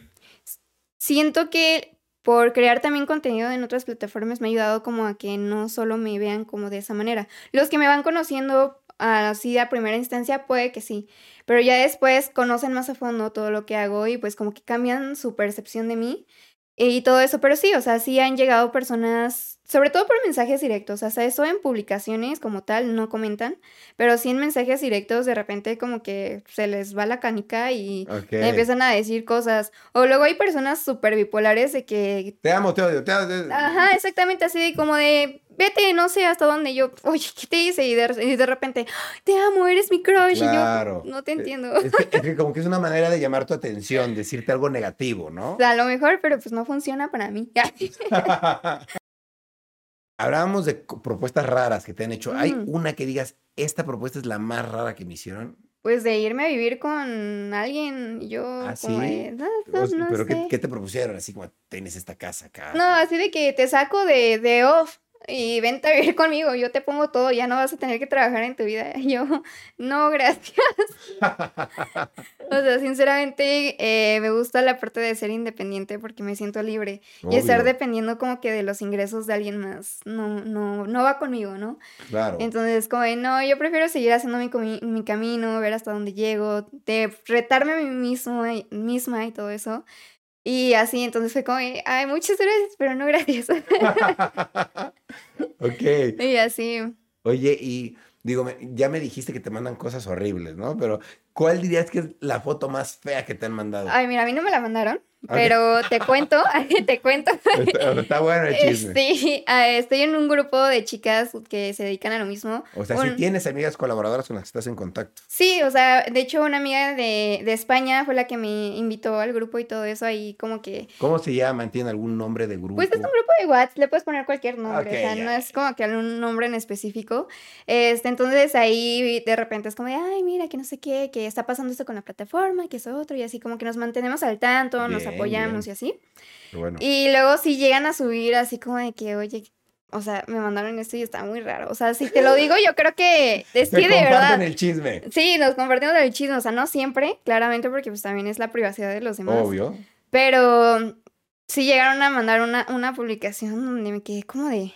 A: siento que por crear también contenido en otras plataformas me ha ayudado como a que no solo me vean como de esa manera. Los que me van conociendo así a primera instancia puede que sí, pero ya después conocen más a fondo todo lo que hago y pues como que cambian su percepción de mí y todo eso, pero sí, o sea, sí han llegado personas, sobre todo por mensajes directos, hasta eso en publicaciones como tal no comentan, pero sí en mensajes directos de repente como que se les va la canica y empiezan a decir cosas. O luego hay personas súper bipolares de que,
B: Te amo, te odio, te odio.
A: ajá, exactamente así de como de, vete, no sé hasta dónde yo, oye, ¿qué te hice? Y de, y de repente, te amo, eres mi crush.
B: Claro.
A: Y yo, no te entiendo.
B: Es que, es que como que es una manera de llamar tu atención, decirte algo negativo, ¿no?
A: A lo mejor, pero pues no funciona para mí.
B: Hablábamos de propuestas raras que te han hecho. ¿Hay
A: Ujú.
B: una que digas, esta propuesta es la más rara que me hicieron?
A: Pues de irme a vivir con alguien, yo
B: ¿Ah,
A: como
B: sí?
A: de, "No, no
B: ¿Pero qué,
A: sé".
B: qué te propusieron? Así como, tienes esta casa acá.
A: No, así de que te saco de, de off y vente a vivir conmigo, yo te pongo todo, ya no vas a tener que trabajar en tu vida. Y yo, no, gracias. O sea, sinceramente eh, me gusta la parte de ser independiente porque me siento libre. Y estar dependiendo como que de los ingresos de alguien más, no, no, no va conmigo, ¿no?
B: Claro.
A: Entonces, como de, no, yo prefiero seguir haciendo mi, mi camino, ver hasta dónde llego, de retarme a mí mismo, misma y todo eso. Y así, entonces fue como, ay, muchas gracias, pero no gracias.
B: ok.
A: y así.
B: Oye, y digo, ya me dijiste que te mandan cosas horribles, ¿no? Pero, ¿cuál dirías que es la foto más fea que te han mandado?
A: Ay, mira, a mí no me la mandaron, Pero te cuento, te cuento.
B: Está, está bueno el chisme.
A: Sí, ah, estoy en un grupo de chicas que se dedican a lo mismo.
B: O sea, si tienes amigas colaboradoras con las que estás en contacto.
A: Sí, o sea, de hecho una amiga de, de España fue la que me invitó al grupo y todo eso, ahí como que...
B: ¿Cómo se llama? ¿Tiene algún nombre de grupo?
A: Pues es un grupo de WhatsApp, le puedes poner cualquier nombre, o sea, no es como que algún nombre en específico. Este, entonces ahí de repente es como de, ay, mira, que no sé qué, que está pasando esto con la plataforma, que eso otro, y así como que nos mantenemos al tanto, nos
B: Bien,
A: apoyamos
B: bien.
A: y así.
B: Bueno.
A: Y luego si llegan a subir así como de que, oye, o sea, me mandaron esto y está muy raro. O sea, si te lo digo, yo creo que es que de verdad.
B: el chisme.
A: Sí, nos compartimos el chisme, o sea, no siempre, claramente, porque pues también es la privacidad de los demás.
B: Obvio.
A: Pero sí llegaron a mandar una, una publicación donde me quedé como de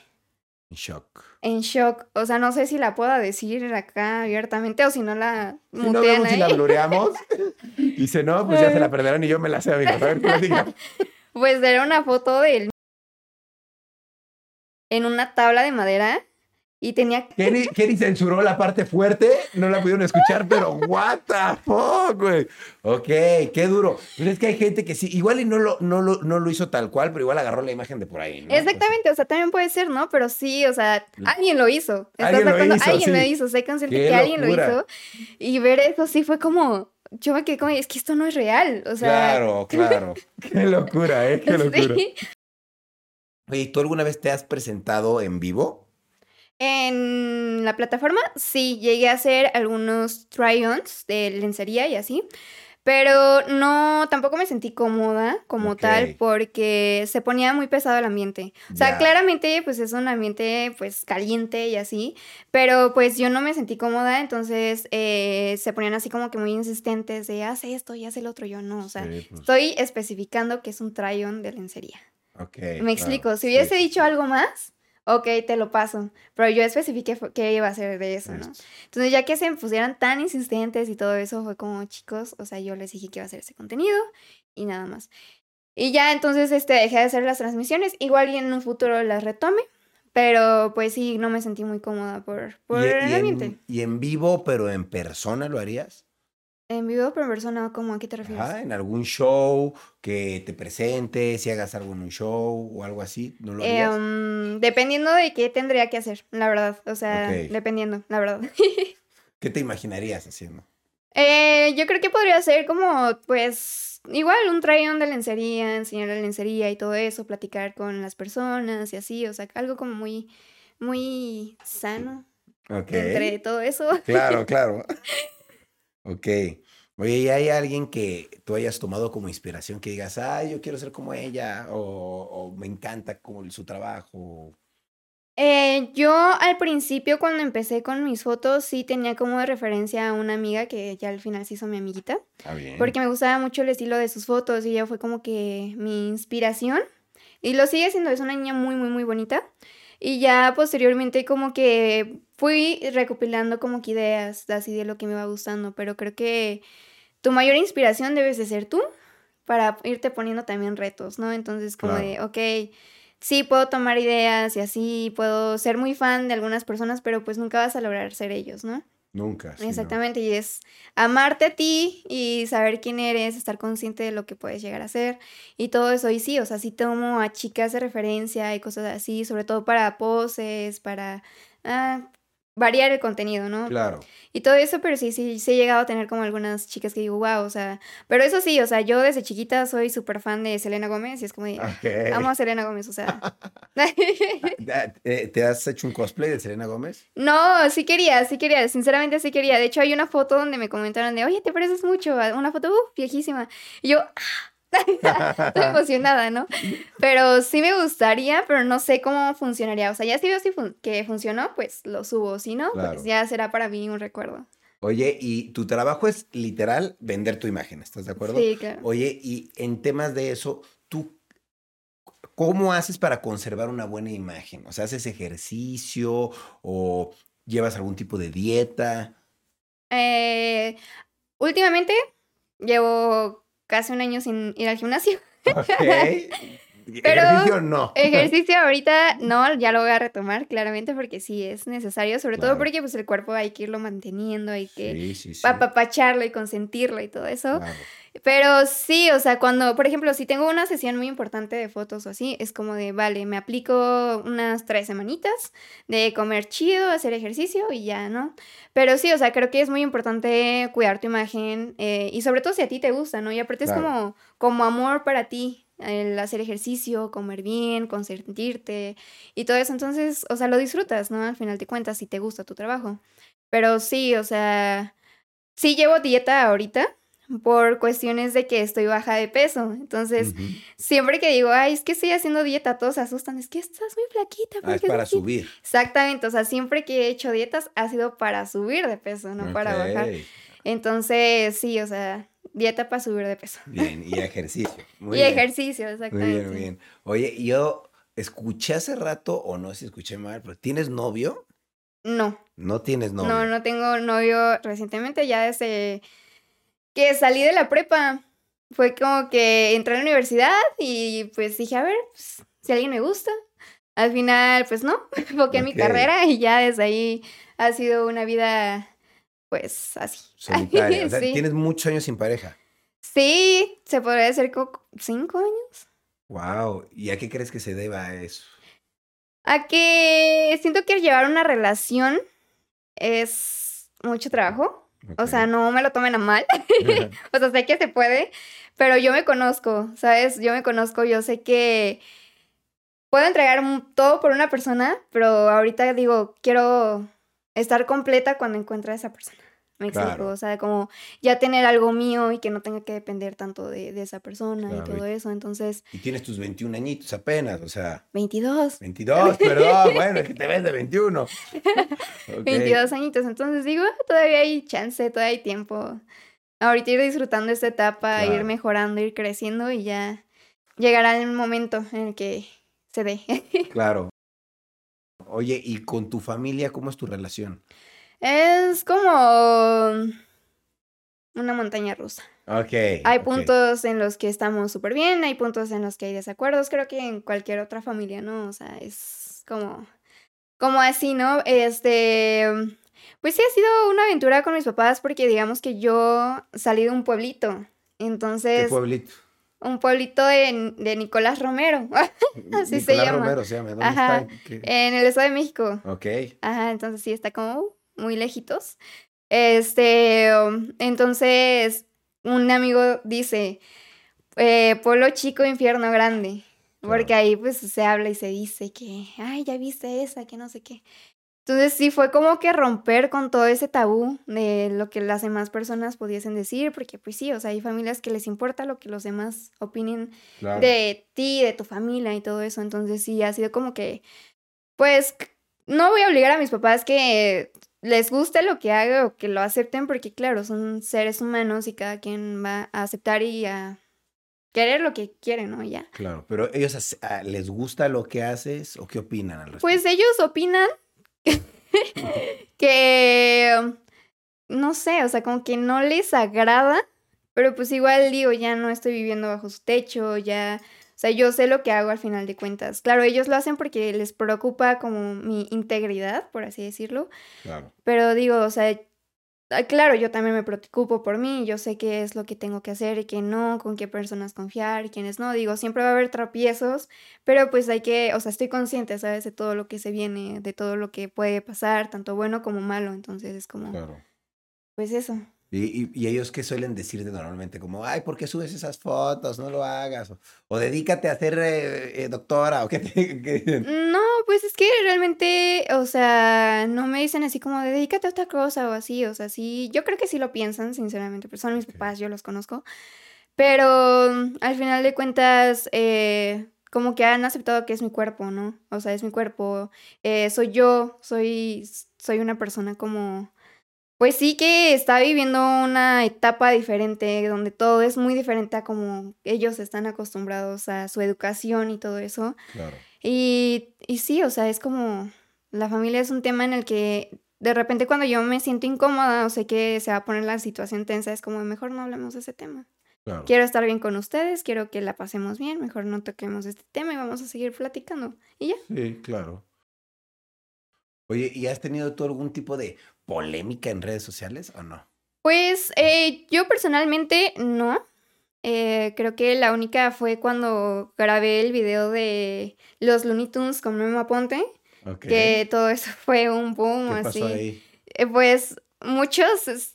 B: Shock.
A: En shock. O sea, no sé si la pueda decir acá abiertamente o si no la
B: Si no vemos si la
A: ahí.
B: blureamos. Y si no, pues ya se la perderán y yo me la sé, amigos. A ver, platica.
A: Pues era una foto del en una tabla de madera y tenía
B: Kenny, Kenny censuró la parte fuerte, no la pudieron escuchar, pero what the fuck, güey. Ok, qué duro. Pues es que hay gente que sí, igual y no lo, no lo, no lo hizo tal cual, pero igual agarró la imagen de por ahí, ¿no?
A: Exactamente, o sea, también puede ser, ¿no? Pero sí, o sea, alguien lo hizo. ¿Estás
B: Alguien lo hizo,
A: alguien lo
B: sí.
A: hizo, sé consciente
B: Qué
A: que alguien lo hizo. Y ver eso sí fue como, yo me quedé como, es que esto no es real. O sea,
B: claro, claro. Qué locura, ¿eh? Qué locura.
A: sí.
B: Oye, ¿tú alguna vez te has presentado en vivo?
A: En la plataforma sí llegué a hacer algunos try-ons de lencería y así, pero no, tampoco me sentí cómoda como tal porque se ponía muy pesado el ambiente. O sea, claramente pues es un ambiente pues caliente y así, pero pues yo no me sentí cómoda, entonces eh, se ponían así como que muy insistentes de haz esto y haz el otro, yo no, o sea,
B: Sí, pues,
A: estoy especificando que es un try-on de lencería.
B: ok,
A: Me
B: claro.
A: explico, si hubiese
B: sí,
A: dicho algo más, ok, te lo paso, pero yo especifiqué que iba a ser de eso, ¿no? Entonces ya que se pusieran tan insistentes y todo eso, fue como, chicos, o sea, yo les dije que iba a hacer ese contenido y nada más. Y ya entonces este, dejé de hacer las transmisiones, igual y en un futuro las retome, pero pues sí, no me sentí muy cómoda por, por
B: ¿Y,
A: el
B: y
A: ambiente.
B: en, y en vivo, pero en persona lo harías?
A: En vivo pero en persona, ¿cómo? ¿A qué te refieres?
B: Ajá, en algún show, que te presentes, si hagas algo en un show o algo así, ¿no lo harías?
A: Em, dependiendo de qué tendría que hacer, la verdad. O sea, dependiendo, la verdad.
B: ¿Qué te imaginarías haciendo?
A: Eh, yo creo que podría ser como, pues, igual un try-on de lencería, enseñar la lencería y todo eso, platicar con las personas y así, o sea, algo como muy, muy sano
B: Ok.
A: entre todo eso.
B: Claro, claro. Ok. Oye, ¿y hay alguien que tú hayas tomado como inspiración que digas, ay, yo quiero ser como ella, o, o me encanta como su trabajo?
A: Eh, yo al principio cuando empecé con mis fotos sí tenía como de referencia a una amiga que ya al final se hizo mi amiguita,
B: Está bien.
A: porque me gustaba mucho el estilo de sus fotos y ella fue como que mi inspiración y lo sigue siendo, es una niña muy muy muy bonita y ya posteriormente como que fui recopilando como que ideas así de lo que me va gustando, pero creo que tu mayor inspiración debes de ser tú para irte poniendo también retos, ¿no? Entonces como
B: Claro.
A: de, ok, sí puedo tomar ideas y así puedo ser muy fan de algunas personas, pero pues nunca vas a lograr ser ellos, ¿no?
B: Nunca. sí, no.
A: Exactamente, y es amarte a ti y saber quién eres, estar consciente de lo que puedes llegar a ser y todo eso. Y sí, o sea, sí tomo a chicas de referencia y cosas así, sobre todo para poses, para ah, variar el contenido, ¿no?
B: Claro.
A: Y todo eso, pero sí, sí, sí he llegado a tener como algunas chicas que digo, wow, o sea, pero eso sí, o sea, yo desde chiquita soy súper fan de Selena Gómez y es como de, amo a Selena Gómez, o sea.
B: Ah, ¿Te te has hecho un cosplay de Selena Gómez?
A: No, sí quería, sí quería, sinceramente sí quería. De hecho, hay una foto donde me comentaron de, oye, te pareces mucho, una foto viejísima. Y yo, ¡ah! estoy emocionada, ¿no? Pero sí me gustaría, pero no sé cómo funcionaría. O sea, ya si veo si fun- que funcionó, pues lo subo. Si no,
B: Claro.
A: pues ya será para mí un recuerdo.
B: Oye, y tu trabajo es literal vender tu imagen, ¿estás de acuerdo?
A: Sí, claro.
B: Oye, y en temas de eso, ¿tú cómo haces para conservar una buena imagen? O sea, ¿haces ejercicio o llevas algún tipo de dieta?
A: Eh, últimamente llevo casi un año sin ir al gimnasio. Pero-
B: Ejercicio no.
A: Ejercicio ahorita no, ya lo voy a retomar claramente porque sí es necesario, sobre todo porque pues el cuerpo hay que irlo manteniendo, hay que
B: Sí, sí, sí.
A: apapacharlo y consentirlo y todo eso.
B: Claro.
A: Pero sí, o sea, cuando, por ejemplo, si tengo una sesión muy importante de fotos o así, es como de, vale, me aplico unas tres semanitas de comer chido, hacer ejercicio y ya, ¿no? Pero sí, o sea, creo que es muy importante cuidar tu imagen eh, y sobre todo si a ti te gusta, ¿no? Y aparte es como, como amor para ti. El hacer ejercicio, comer bien, consentirte y todo eso. Entonces, o sea, lo disfrutas, ¿no? Al final te cuentas si te gusta tu trabajo. Pero sí, o sea, sí llevo dieta ahorita por cuestiones de que estoy baja de peso. Entonces, siempre que digo, ay, es que estoy haciendo dieta, todos se asustan, es que estás muy flaquita. ¿por
B: Ah, es para
A: estás así?".
B: subir.
A: Exactamente, o sea, siempre que he hecho dietas ha sido para subir de peso, no para bajar. Entonces, sí, o sea, dieta para subir de peso.
B: Bien, y ejercicio. Muy
A: y
B: bien.
A: ejercicio,
B: Muy
A: exactamente.
B: bien, muy bien. Oye, yo escuché hace rato, o no sé si escuché mal, pero ¿tienes novio?
A: No,
B: No tienes novio.
A: no, no tengo novio recientemente, ya desde que salí de la prepa. Fue como que entré a la universidad y pues dije, a ver, pues, si alguien me gusta. Al final, pues no, enfoqué en mi carrera y ya desde ahí ha sido una vida, pues así.
B: Solitaria. O sea,
A: Sí.
B: tienes muchos años sin pareja.
A: Sí, se podría decir como cinco años.
B: Wow. ¿Y a qué crees que se deba eso?
A: A que siento que llevar una relación es mucho trabajo. O sea, no me lo tomen a mal. O sea, sé que se puede, pero yo me conozco, ¿sabes? Yo me conozco, yo sé que puedo entregar todo por una persona, pero ahorita digo, quiero estar completa cuando encuentre a esa persona. Me explico,
B: Claro.
A: o sea, como ya tener algo mío y que no tenga que depender tanto de, de esa persona
B: Claro,
A: y todo
B: y-
A: eso. Entonces,
B: y tienes tus 21 añitos apenas, o sea,
A: 22,
B: 22, perdón, bueno, es que te ves de 21. Ok.
A: 22 añitos. Entonces digo, "Ah, todavía hay chance, todavía hay tiempo. Ahorita ir disfrutando esta etapa, ir mejorando, ir creciendo y ya llegará el momento en el que se dé.
B: Claro. Oye, ¿y con tu familia cómo es tu relación?
A: Es como una montaña rusa.
B: Ok.
A: Hay puntos en los que estamos súper bien, hay puntos en los que hay desacuerdos, creo que en cualquier otra familia, ¿no? O sea, es como, como así, ¿no? Este, Pues sí, ha sido una aventura con mis papás porque digamos que yo salí de un pueblito. Entonces.
B: ¿Qué pueblito?
A: Un pueblito de, de Nicolás Romero. Así se llama.
B: Romero se llama. ¿Dónde
A: Ajá.
B: está? ¿Qué?
A: En el Estado de México.
B: Ok.
A: Ajá, entonces sí, está como muy lejitos. Este, um, entonces, un amigo dice, eh, pueblo chico, infierno grande. Porque ahí pues se habla y se dice que, ay, ya viste esa, que no sé qué. Entonces sí fue como que romper con todo ese tabú de lo que las demás personas pudiesen decir, porque pues sí, o sea, hay familias que les importa lo que los demás opinen
B: Claro.
A: de ti, de tu familia y todo eso. Entonces sí, ha sido como que, pues, no voy a obligar a mis papás que les guste lo que haga o que lo acepten, porque claro, son seres humanos y cada quien va a aceptar y a querer lo que quiere, ¿no? Ya.
B: Claro, pero ellos ah, les gusta lo que haces o qué opinan al respecto.
A: Pues ellos opinan que, no sé, o sea, como que no les agrada, pero pues igual digo, ya no estoy viviendo bajo su techo, ya, sea, yo sé lo que hago al final de cuentas. Claro, ellos lo hacen porque les preocupa como mi integridad, por así decirlo,
B: Claro.
A: pero digo, o sea, ah, claro, yo también me preocupo por mí, yo sé qué es lo que tengo que hacer y qué no, con qué personas confiar y quiénes no. Digo, siempre va a haber tropiezos, pero pues hay que, o sea, estoy consciente, ¿sabes? De todo lo que se viene, de todo lo que puede pasar, tanto bueno como malo. Entonces es como,
B: Claro.
A: pues eso.
B: Y, y- y ellos qué suelen decirte normalmente, como, ay, ¿por qué subes esas fotos? No lo hagas. O, o dedícate a ser eh, eh, doctora. ¿O qué te qué dicen?
A: No, pues es que realmente, o sea, no me dicen así como de dedícate a otra cosa o así, o sea, sí, yo creo que sí lo piensan, sinceramente, pero son mis papás, yo los conozco, pero mm, al final de cuentas, eh, como que han aceptado que es mi cuerpo, ¿no? O sea, es mi cuerpo, soy yo, soy, soy una persona como, pues sí que está viviendo una etapa diferente, donde todo es muy diferente a como ellos están acostumbrados a su educación y todo eso.
B: Claro.
A: Y, y sí, o sea, es como la familia es un tema en el que de repente cuando yo me siento incómoda o sé que se va a poner la situación tensa, es como mejor no hablemos de ese tema.
B: Claro.
A: Quiero estar bien con ustedes, quiero que la pasemos bien, mejor no toquemos este tema y vamos a seguir platicando. Y ya.
B: Sí, claro. Oye, ¿y has tenido tú algún tipo de polémica en redes sociales o no?
A: Pues eh, yo personalmente no. Eh, creo que la única fue cuando grabé el video de los Looney Tunes con Memo Aponte,
B: Ok.
A: que todo eso fue un boom
B: ¿Qué
A: así.
B: pasó ahí?
A: Eh, Pues muchos,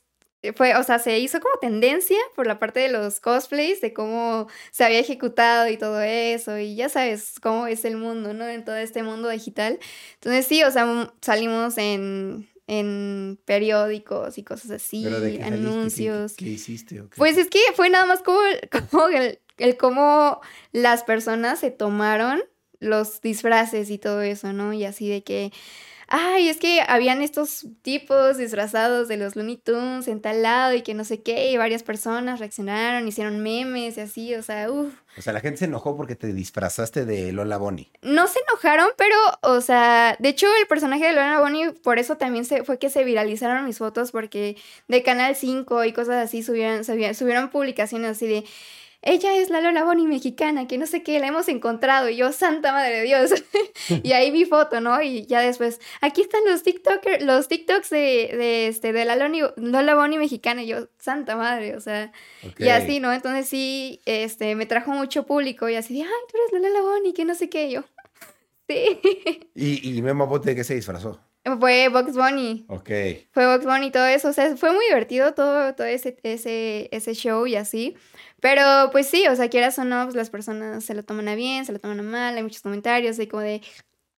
A: fue, o sea, se hizo como tendencia por la parte de los cosplays, de cómo se había ejecutado y todo eso, y ya sabes cómo es el mundo, ¿no? En todo este mundo digital. Entonces sí, o sea, m- salimos en, en periódicos y cosas así,
B: ¿Pero de qué saliste? ¿Qué-
A: anuncios.
B: ¿Qué, hiciste?
A: Pues es que fue nada más como, como el, el cómo las personas se tomaron los disfraces y todo eso, ¿no? Y así de que, ay, es que habían estos tipos disfrazados de los Looney Tunes en tal lado y que no sé qué, y varias personas reaccionaron, hicieron memes y así, o sea, uff.
B: O sea, la gente se enojó porque te disfrazaste de Lola Bonnie.
A: No se enojaron, pero, o sea, de hecho el personaje de Lorena Bonnie, por eso también se, fue que se viralizaron mis fotos, porque de Canal 5 y cosas así subieron, subieron, subieron publicaciones así de, ella es la Lola Bonnie mexicana, que no sé qué, la hemos encontrado, y yo, santa madre de Dios. y ahí mi foto, ¿no? Y ya después, aquí están los TikTokers, los TikToks de, de, este, de la Loni- Lola Bonnie mexicana, y yo, santa madre, o sea, y así, ¿no? Entonces sí, este, me trajo mucho público y así de, ay, tú eres la Lola Bonnie, que no sé qué, yo. Sí.
B: ¿Y, y Memo Aponte de qué se disfrazó?
A: Fue Box Bunny.
B: Ok.
A: Fue Box Bunny y todo eso. O sea, fue muy divertido todo, todo ese, ese, ese show y así. Pero pues sí, o sea, quieras o no, pues las personas se lo toman a bien, se lo toman a mal. Hay muchos comentarios de como de,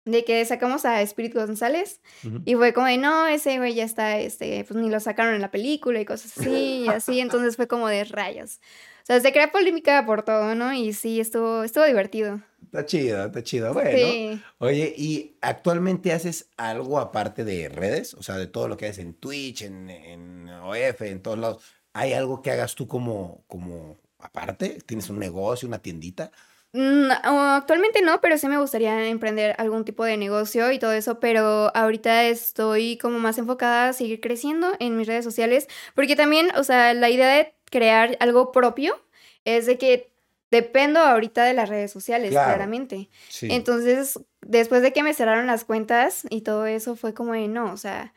A: de que sacamos a Spirit González. Y fue como de, no, ese güey ya está, este, pues ni lo sacaron en la película y cosas así, y así, entonces fue como de rayos. O sea, se crea polémica por todo, ¿no? Y sí, estuvo, estuvo divertido.
B: Está chido, está chido. Bueno.
A: Sí.
B: Oye, ¿y actualmente haces algo aparte de redes? O sea, de todo lo que haces en Twitch, en, en OF, en todos lados. ¿Hay algo que hagas tú como, como aparte? ¿Tienes un negocio, una tiendita?
A: Mm, o actualmente no, pero sí me gustaría emprender algún tipo de negocio y todo eso, pero ahorita estoy como más enfocada a seguir creciendo en mis redes sociales, porque también, o sea, la idea de crear algo propio es de que dependo ahorita de las redes sociales,
B: Claro.
A: claramente.
B: Sí.
A: Entonces, después de que me cerraron las cuentas y todo eso, fue como de no, o sea,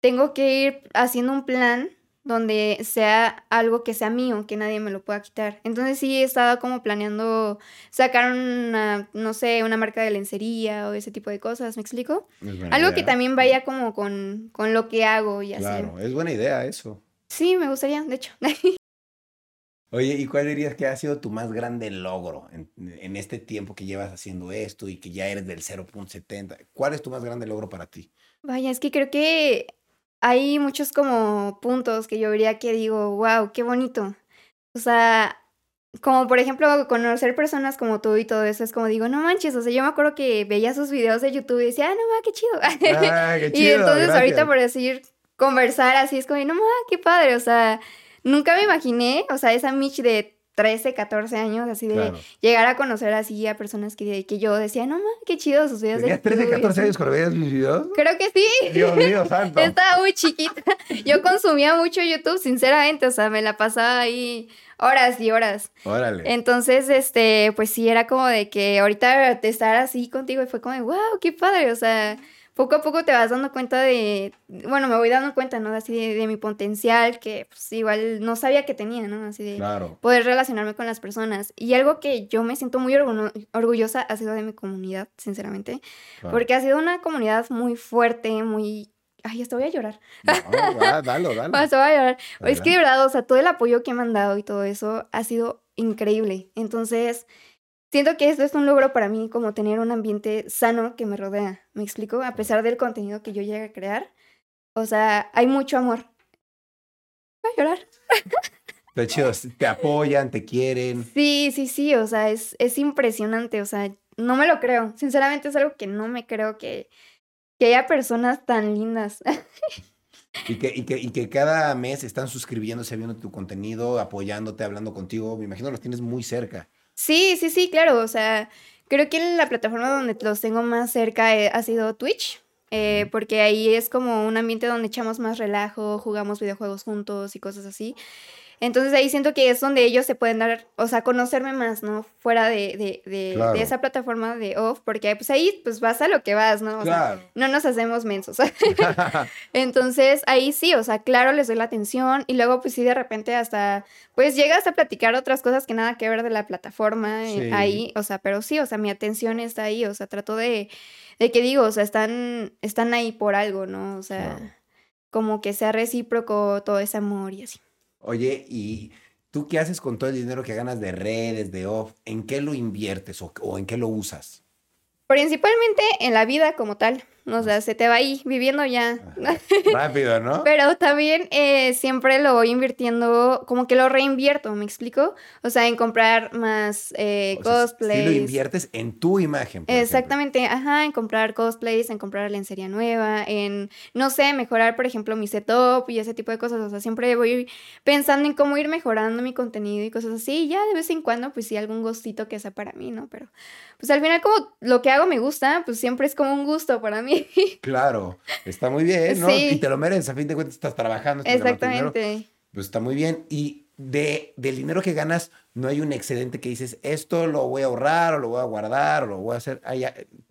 A: tengo que ir haciendo un plan donde sea algo que sea mío, que nadie me lo pueda quitar. Entonces sí he estado como planeando sacar una, no sé, una marca de lencería o ese tipo de cosas, ¿me explico? Algo que también vaya como con, con lo que hago y así.
B: Claro, es buena idea eso.
A: Sí, me gustaría, de hecho.
B: Oye, ¿y cuál dirías que ha sido tu más grande logro en, en este tiempo que llevas haciendo esto y que ya eres del 0.70? ¿Cuál es tu más grande logro para ti?
A: Vaya, es que creo que hay muchos como puntos que yo diría que digo, wow, qué bonito. O sea, como por ejemplo conocer personas como tú y todo eso, es como digo, no manches, o sea, yo me acuerdo que veía sus videos de YouTube y decía, ah, no, ma, qué chido.
B: Ah, qué chido
A: y entonces ahorita por decir, conversar así, es como, no, ma, qué padre, o sea, nunca me imaginé, o sea, esa Mitch de 13, 14 años, así de
B: Claro.
A: llegar a conocer así a personas que, que yo decía, no, ma, qué chido sus videos de
B: ¿Tenías 13,
A: YouTube", y
B: 14
A: así.
B: años cuando veías mis videos?
A: Creo que sí.
B: Dios mío, santo.
A: Estaba muy chiquita. Yo consumía mucho YouTube, sinceramente, o sea, me la pasaba ahí horas y horas.
B: Órale.
A: Entonces, este, pues sí, era como de que ahorita de estar así contigo y fue como de, wow, qué padre, o sea, poco a poco te vas dando cuenta de, bueno, me voy dando cuenta, ¿no? Así de, de mi potencial, que pues igual no sabía que tenía, ¿no? Así de
B: Claro.
A: poder relacionarme con las personas. Y algo que yo me siento muy orgu- orgullosa ha sido de mi comunidad, sinceramente,
B: claro.
A: porque ha sido una comunidad muy fuerte, muy... Ay, hasta voy a llorar.
B: No, va, dalo, dalo.
A: Hasta voy a llorar. Es que de verdad, o sea, todo el apoyo que me han dado y todo eso ha sido increíble. Entonces, siento que esto es un logro para mí, como tener un ambiente sano que me rodea. ¿Me explico? A pesar del contenido que yo llegue a crear. O sea, hay mucho amor. Voy a llorar.
B: Está chido, te apoyan, te quieren.
A: Sí, sí, sí, o sea, es, es impresionante, o sea, no me lo creo. Sinceramente es algo que no me creo que, que haya personas tan lindas.
B: Y que, y, que, y que cada mes están suscribiéndose, viendo tu contenido, apoyándote, hablando contigo. Me imagino los tienes muy cerca.
A: Sí, sí, sí, claro. O sea, creo que la plataforma donde los tengo más cerca eh, ha sido Twitch. eh, porque ahí es como un ambiente donde echamos más relajo, jugamos videojuegos juntos y cosas así. Entonces ahí siento que es donde ellos se pueden dar, o sea, conocerme más, ¿no? Fuera de, de, de,
B: Claro.
A: de esa plataforma de off, porque pues ahí pues vas a lo que vas, ¿no? O sea, no nos hacemos mensos. Entonces ahí sí, o sea, claro, les doy la atención y luego pues sí de repente hasta, pues llegas a platicar otras cosas que nada que ver de la plataforma eh, ahí, o sea, pero sí, o sea, mi atención está ahí, o sea, trato de, de que digo, o sea, están, están ahí por algo, ¿no? O sea,
B: Claro.
A: como que sea recíproco todo ese amor y así.
B: Oye, ¿y tú qué haces con todo el dinero que ganas de redes, de off? ¿En qué lo inviertes o, o en qué lo usas?
A: Principalmente en la vida como tal, o sea, se te va ahí viviendo ya.
B: Rápido, ¿no?
A: Pero también eh, siempre lo voy invirtiendo, como que lo reinvierto, ¿me explico? O sea, en comprar más eh,
B: O sea,
A: cosplays.
B: Sí lo inviertes en tu imagen. por ejemplo.
A: Exactamente, ajá, en comprar cosplays, en comprar lencería nueva, en, no sé, mejorar, por ejemplo, mi setup y ese tipo de cosas. O sea, siempre voy pensando en cómo ir mejorando mi contenido y cosas así. Y ya de vez en cuando, pues sí, algún gustito que sea para mí, ¿no? Pero, pues al final, como lo que hago me gusta, pues siempre es como un gusto para mí.
B: Claro, está muy bien, ¿no?
A: Sí.
B: Y te lo mereces, a fin de cuentas estás trabajando. estás dinero,
A: Exactamente.
B: Pues está muy bien. Y de, del dinero que ganas, no hay un excedente que dices, esto lo voy a ahorrar, o lo voy a guardar, o lo voy a hacer. Ah,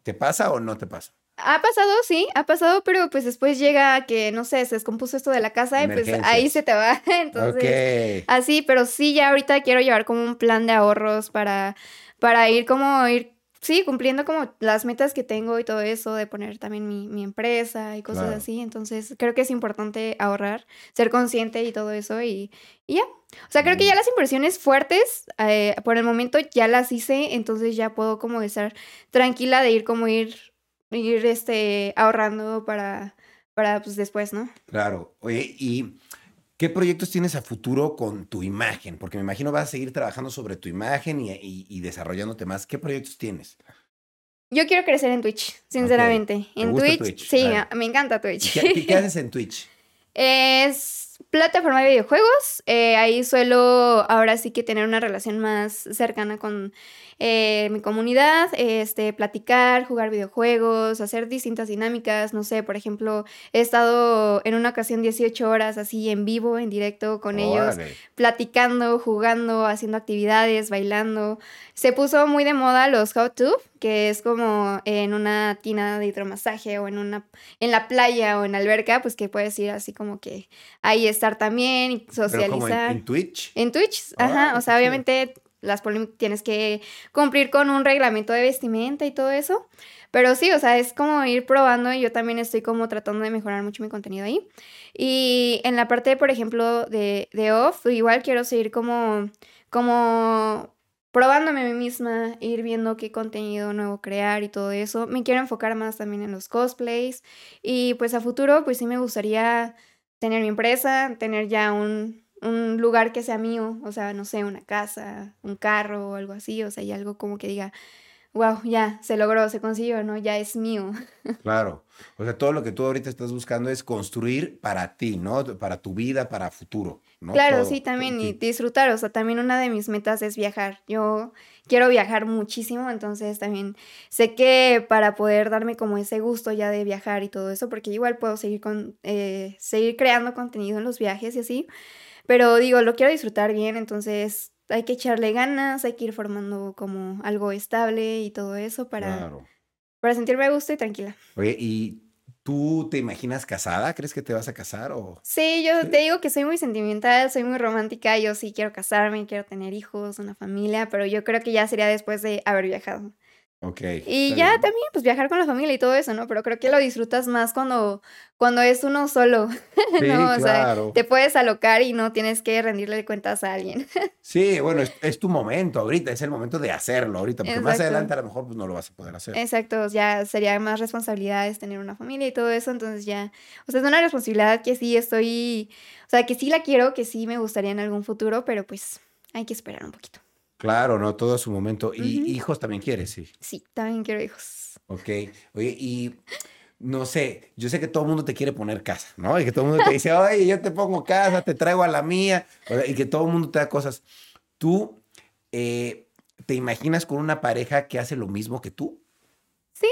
B: ¿Te pasa o no te pasa?
A: Ha pasado, sí, ha pasado, pero pues después llega que, no sé, se descompuso esto de la casa y pues ahí se te va. Entonces,
B: ok.
A: así, pero sí, ya ahorita quiero llevar como un plan de ahorros para, para ir como ir, sí, cumpliendo como las metas que tengo y todo eso, de poner también mi, mi empresa y cosas
B: Claro.
A: así. Entonces, creo que es importante ahorrar, ser consciente y todo eso y, y ya. O sea, creo que
B: Mm.
A: ya las inversiones fuertes, eh, por el momento ya las hice, entonces ya puedo como estar tranquila de ir como ir, ir este, ahorrando para, para pues después, ¿no?
B: Claro. Oye, ¿y qué proyectos tienes a futuro con tu imagen? Porque me imagino vas a seguir trabajando sobre tu imagen y, y- y desarrollándote más. ¿Qué proyectos tienes?
A: Yo quiero crecer en Twitch, sinceramente.
B: ¿Te
A: En Twitch,
B: Twitch?
A: sí, me encanta
B: ¿Y
A: Twitch.
B: ¿Qué, qué- qué haces en Twitch?
A: es plataforma de videojuegos. eh, ahí suelo ahora sí que tener una relación más cercana con eh, mi comunidad, este, platicar, jugar videojuegos, hacer distintas dinámicas, no sé, por ejemplo, he estado en una ocasión 18 horas así en vivo, en directo con ellos, platicando, jugando, haciendo actividades, bailando. Se puso muy de moda los hot tub, que es como en una tina de hidromasaje o en una en la playa o en alberca, pues que puedes ir así como que ahí estar también y socializar.
B: en, Twitch.
A: En Twitch, ajá, o sea, obviamente las tienes que cumplir con un reglamento de vestimenta y todo eso. Pero sí, o sea, es como ir probando y yo también estoy como tratando de mejorar mucho mi contenido ahí. Y en la parte, por ejemplo, de, de off, igual quiero seguir como, como probándome a mí misma, ir viendo qué contenido nuevo crear y todo eso. Me quiero enfocar más también en los cosplays y pues a futuro pues sí me gustaría tener mi empresa, tener ya un, un lugar que sea mío, o sea, no sé, una casa, un carro o algo así, o sea, y algo como que diga, wow, ya, se logró, se consiguió, ¿no? Ya es mío.
B: Claro. O sea, todo lo que tú ahorita estás buscando es construir para ti, ¿no? Para tu vida, para futuro, ¿no?
A: Claro, sí, también, y disfrutar. O sea, también una de mis metas es viajar. Yo quiero viajar muchísimo, entonces también sé que para poder darme como ese gusto ya de viajar y todo eso, porque igual puedo seguir, con, eh, seguir creando contenido en los viajes y así. Pero digo, lo quiero disfrutar bien, entonces hay que echarle ganas, hay que ir formando como algo estable y todo eso para, para sentirme a gusto y tranquila.
B: Oye, ¿y tú te imaginas casada? ¿Crees que te vas a casar o...?
A: Sí, yo te digo que soy muy sentimental, soy muy romántica, yo sí quiero casarme, quiero tener hijos, una familia, pero yo creo que ya sería después de haber viajado.
B: Ok.
A: Y ya también, pues viajar con la familia y todo eso, ¿no? Pero creo que lo disfrutas más cuando, cuando es uno solo, ¿no? O sea, te puedes alocar y no tienes que rendirle cuentas a alguien.
B: sí, bueno, es, tu momento ahorita, es el momento de hacerlo ahorita, porque más adelante a lo mejor pues, no lo vas a poder hacer.
A: Exacto, ya sería más responsabilidades tener una familia y todo eso, entonces ya, o sea, es una responsabilidad que sí estoy, o sea, que sí la quiero, que sí me gustaría en algún futuro, pero pues hay que esperar un poquito.
B: Claro, no, todo a su momento. ¿Y hijos también quieres? Sí.
A: Sí, también quiero hijos.
B: Ok. Oye, y no sé, yo sé que todo el mundo te quiere poner casa, ¿no? Y que todo el mundo te dice, oye, yo te pongo casa, te traigo a la mía, y que todo el mundo te da cosas. ¿Tú eh, te imaginas con una pareja que hace lo mismo que tú?
A: Sí,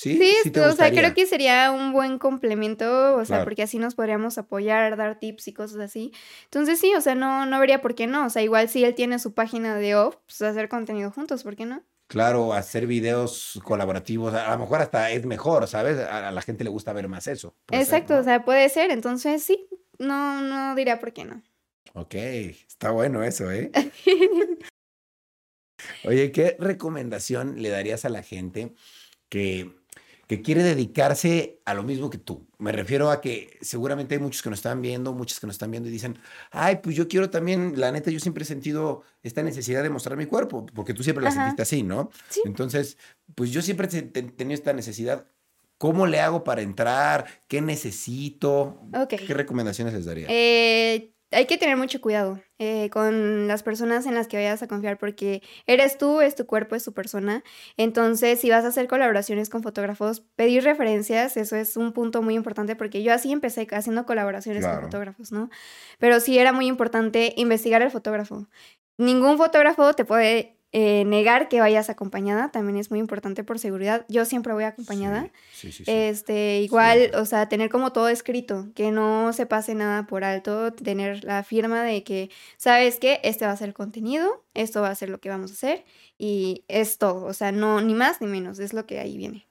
A: Sí, sí, o sea, creo que sería un buen complemento, o sea, porque así nos podríamos apoyar, dar tips y cosas así. Entonces sí, o sea, no, no habría por qué no. O sea, igual si él tiene su página de off, pues hacer contenido juntos, ¿por qué no?
B: Claro, hacer videos colaborativos, a lo mejor hasta es mejor, ¿sabes? A la gente le gusta ver más eso.
A: Exacto, o sea, puede ser. Entonces sí, no, no diría por qué no.
B: Ok, está bueno eso, ¿eh? Oye, ¿qué recomendación le darías a la gente que que quiere dedicarse a lo mismo que tú. Me refiero a que seguramente hay muchos que nos están viendo, muchos que nos están viendo y dicen, ay, pues yo quiero también, la neta, yo siempre he sentido esta necesidad de mostrar mi cuerpo, porque tú siempre la sentiste así, ¿no? ¿Sí? Entonces, pues yo siempre he tenido esta necesidad. ¿Cómo le hago para entrar? ¿Qué necesito? ¿Qué recomendaciones les daría?
A: Eh, hay que tener mucho cuidado eh, con las personas en las que vayas a confiar porque eres tú, es tu cuerpo, es tu persona. Entonces, si vas a hacer colaboraciones con fotógrafos, pedir referencias, eso es un punto muy importante porque yo así empecé haciendo colaboraciones con fotógrafos, ¿no? Pero sí era muy importante investigar el fotógrafo. Ningún fotógrafo te puede eh, negar que vayas acompañada también es muy importante por seguridad. Yo siempre voy acompañada. este, igual, o sea, tener como todo escrito, que no se pase nada por alto, tener la firma de que, ¿sabes qué? Este va a ser el contenido, esto va a ser lo que vamos a hacer y es todo, o sea, no, ni más ni menos, es lo que ahí viene.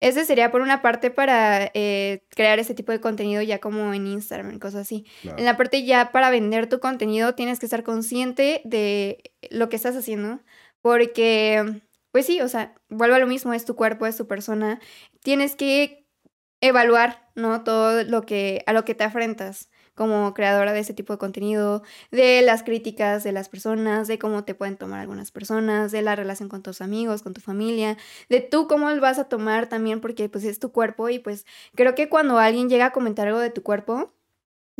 A: Ese sería por una parte para eh, crear ese tipo de contenido ya como en Instagram, cosas así. En la parte ya para vender tu contenido tienes que estar consciente de lo que estás haciendo porque, pues sí, o sea, vuelvo a lo mismo, es tu cuerpo, es tu persona. Tienes que evaluar, ¿no? Todo lo que, a lo que te afrentas como creadora de ese tipo de contenido, de las críticas de las personas, de cómo te pueden tomar algunas personas, de la relación con tus amigos, con tu familia, de tú cómo vas a tomar también porque pues es tu cuerpo y pues creo que cuando alguien llega a comentar algo de tu cuerpo,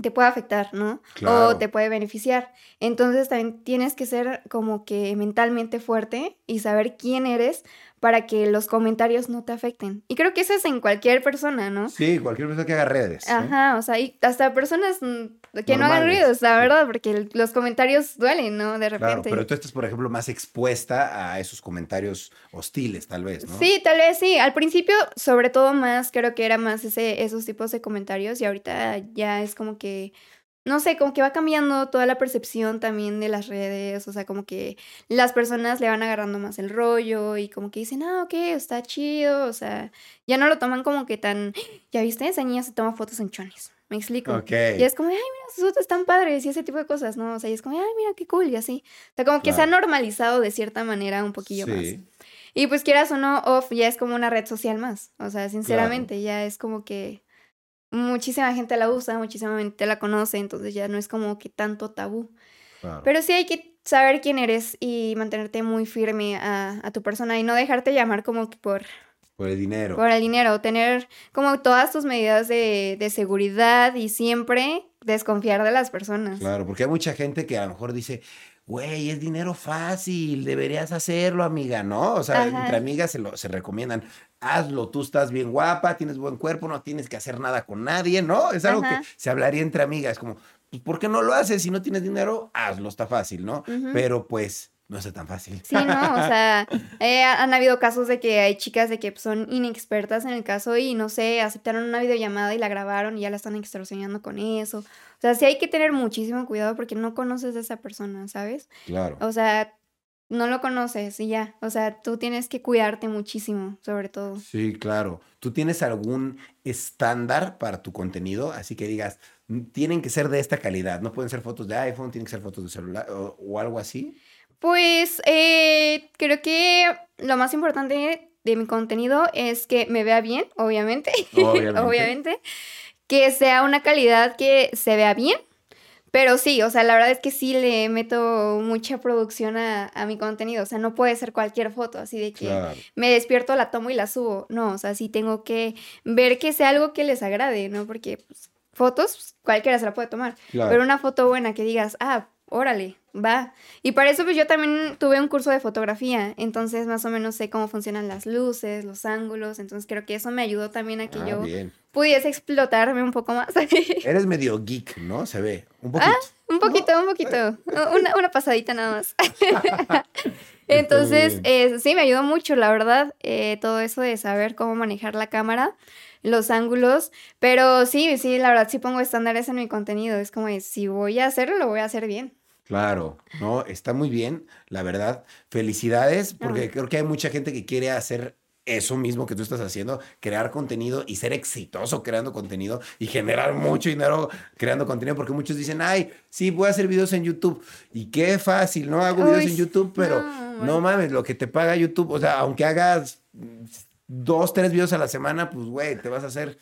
A: te puede afectar, ¿no? O te puede beneficiar. Entonces también tienes que ser como que mentalmente fuerte y saber quién eres para que los comentarios no te afecten. Y creo que eso es en cualquier persona, ¿no?
B: Sí, cualquier persona que haga redes. ¿eh?
A: Ajá, o sea, y hasta personas que no hagan ruidos, la verdad, porque los comentarios duelen, ¿no? De repente. Claro,
B: pero tú estás, por ejemplo, más expuesta a esos comentarios hostiles, tal vez, ¿no?
A: Sí, tal vez sí. Al principio, sobre todo más, creo que era más ese, esos tipos de comentarios y ahorita ya es como que no sé, como que va cambiando toda la percepción también de las redes, o sea, como que las personas le van agarrando más el rollo y como que dicen, ah, ok, está chido, o sea, ya no lo toman como que tan, ya viste, esa niña se toma fotos en chones, me explico.
B: Ok.
A: Y es como, ay, mira, sus fotos están padres y ese tipo de cosas, ¿no? O sea, y es como, ay, mira, qué cool y así. O sea, como que se ha normalizado de cierta manera un poquillo más. Y pues quieras o no, off ya es como una red social más, o sea, sinceramente, ya es como que muchísima gente la usa, muchísima gente la conoce, entonces ya no es como que tanto tabú. Pero sí hay que saber quién eres y mantenerte muy firme a, tu persona y no dejarte llamar como que por...
B: Por el dinero.
A: Por el dinero, tener como todas tus medidas de, de seguridad y siempre desconfiar de las personas.
B: Claro, porque hay mucha gente que a lo mejor dice, güey, es dinero fácil, deberías hacerlo, amiga, ¿no? O sea, entre amigas se, lo, se recomiendan, hazlo, tú estás bien guapa, tienes buen cuerpo, no tienes que hacer nada con nadie, ¿no? Es algo que se hablaría entre amigas, como, pues, ¿por qué no lo haces? Si no tienes dinero, hazlo, está fácil, ¿no? Pero pues no es tan fácil.
A: Sí, no, o sea, eh, han habido casos de que hay chicas de que son inexpertas en el caso y no sé, aceptaron una videollamada y la grabaron y ya la están extorsionando con eso. O sea, sí hay que tener muchísimo cuidado porque no conoces a esa persona, ¿sabes?
B: Claro.
A: O sea, no lo conoces y ya. O sea, tú tienes que cuidarte muchísimo, sobre todo.
B: Sí, claro. ¿Tú tienes algún estándar para tu contenido? Así que digas, tienen que ser de esta calidad. No pueden ser fotos de iPhone, tienen que ser fotos de celular o, algo así.
A: Pues eh, creo que lo más importante de mi contenido es que me vea bien, obviamente. Obviamente. obviamente. Que sea una calidad que se vea bien pero sí, o sea, la verdad es que sí le meto mucha producción a, mi contenido. O sea, no puede ser cualquier foto, así de que me despierto, la tomo y la subo. No, o sea, sí tengo que ver que sea algo que les agrade, ¿no? Porque pues, fotos cualquiera se la puede tomar. Pero una foto buena que digas, ah, órale, va. Y para eso pues yo también tuve un curso de fotografía, entonces más o menos sé cómo funcionan las luces, los ángulos, entonces creo que eso me ayudó también a que ah, yo pudiese explotarme un poco más.
B: Eres medio geek, ¿no? Se ve, un poquito.
A: Ah, un poquito, un poquito, una, una, pasadita nada más. entonces, eh, sí, me ayudó mucho, la verdad, eh, todo eso de saber cómo manejar la cámara los ángulos, pero sí, sí, la verdad sí pongo estándares en mi contenido, es como si voy a hacerlo, lo voy a hacer bien.
B: Claro, no, está muy bien, la verdad. Felicidades, porque creo que hay mucha gente que quiere hacer eso mismo que tú estás haciendo, crear contenido y ser exitoso creando contenido y generar mucho dinero creando contenido, porque muchos dicen, ay, sí, voy a hacer videos en YouTube y qué fácil, ¿no? Hago videos en YouTube, pero no, mames, lo que te paga YouTube, o sea, aunque hagas dos, tres videos a la semana, pues, güey, te vas a hacer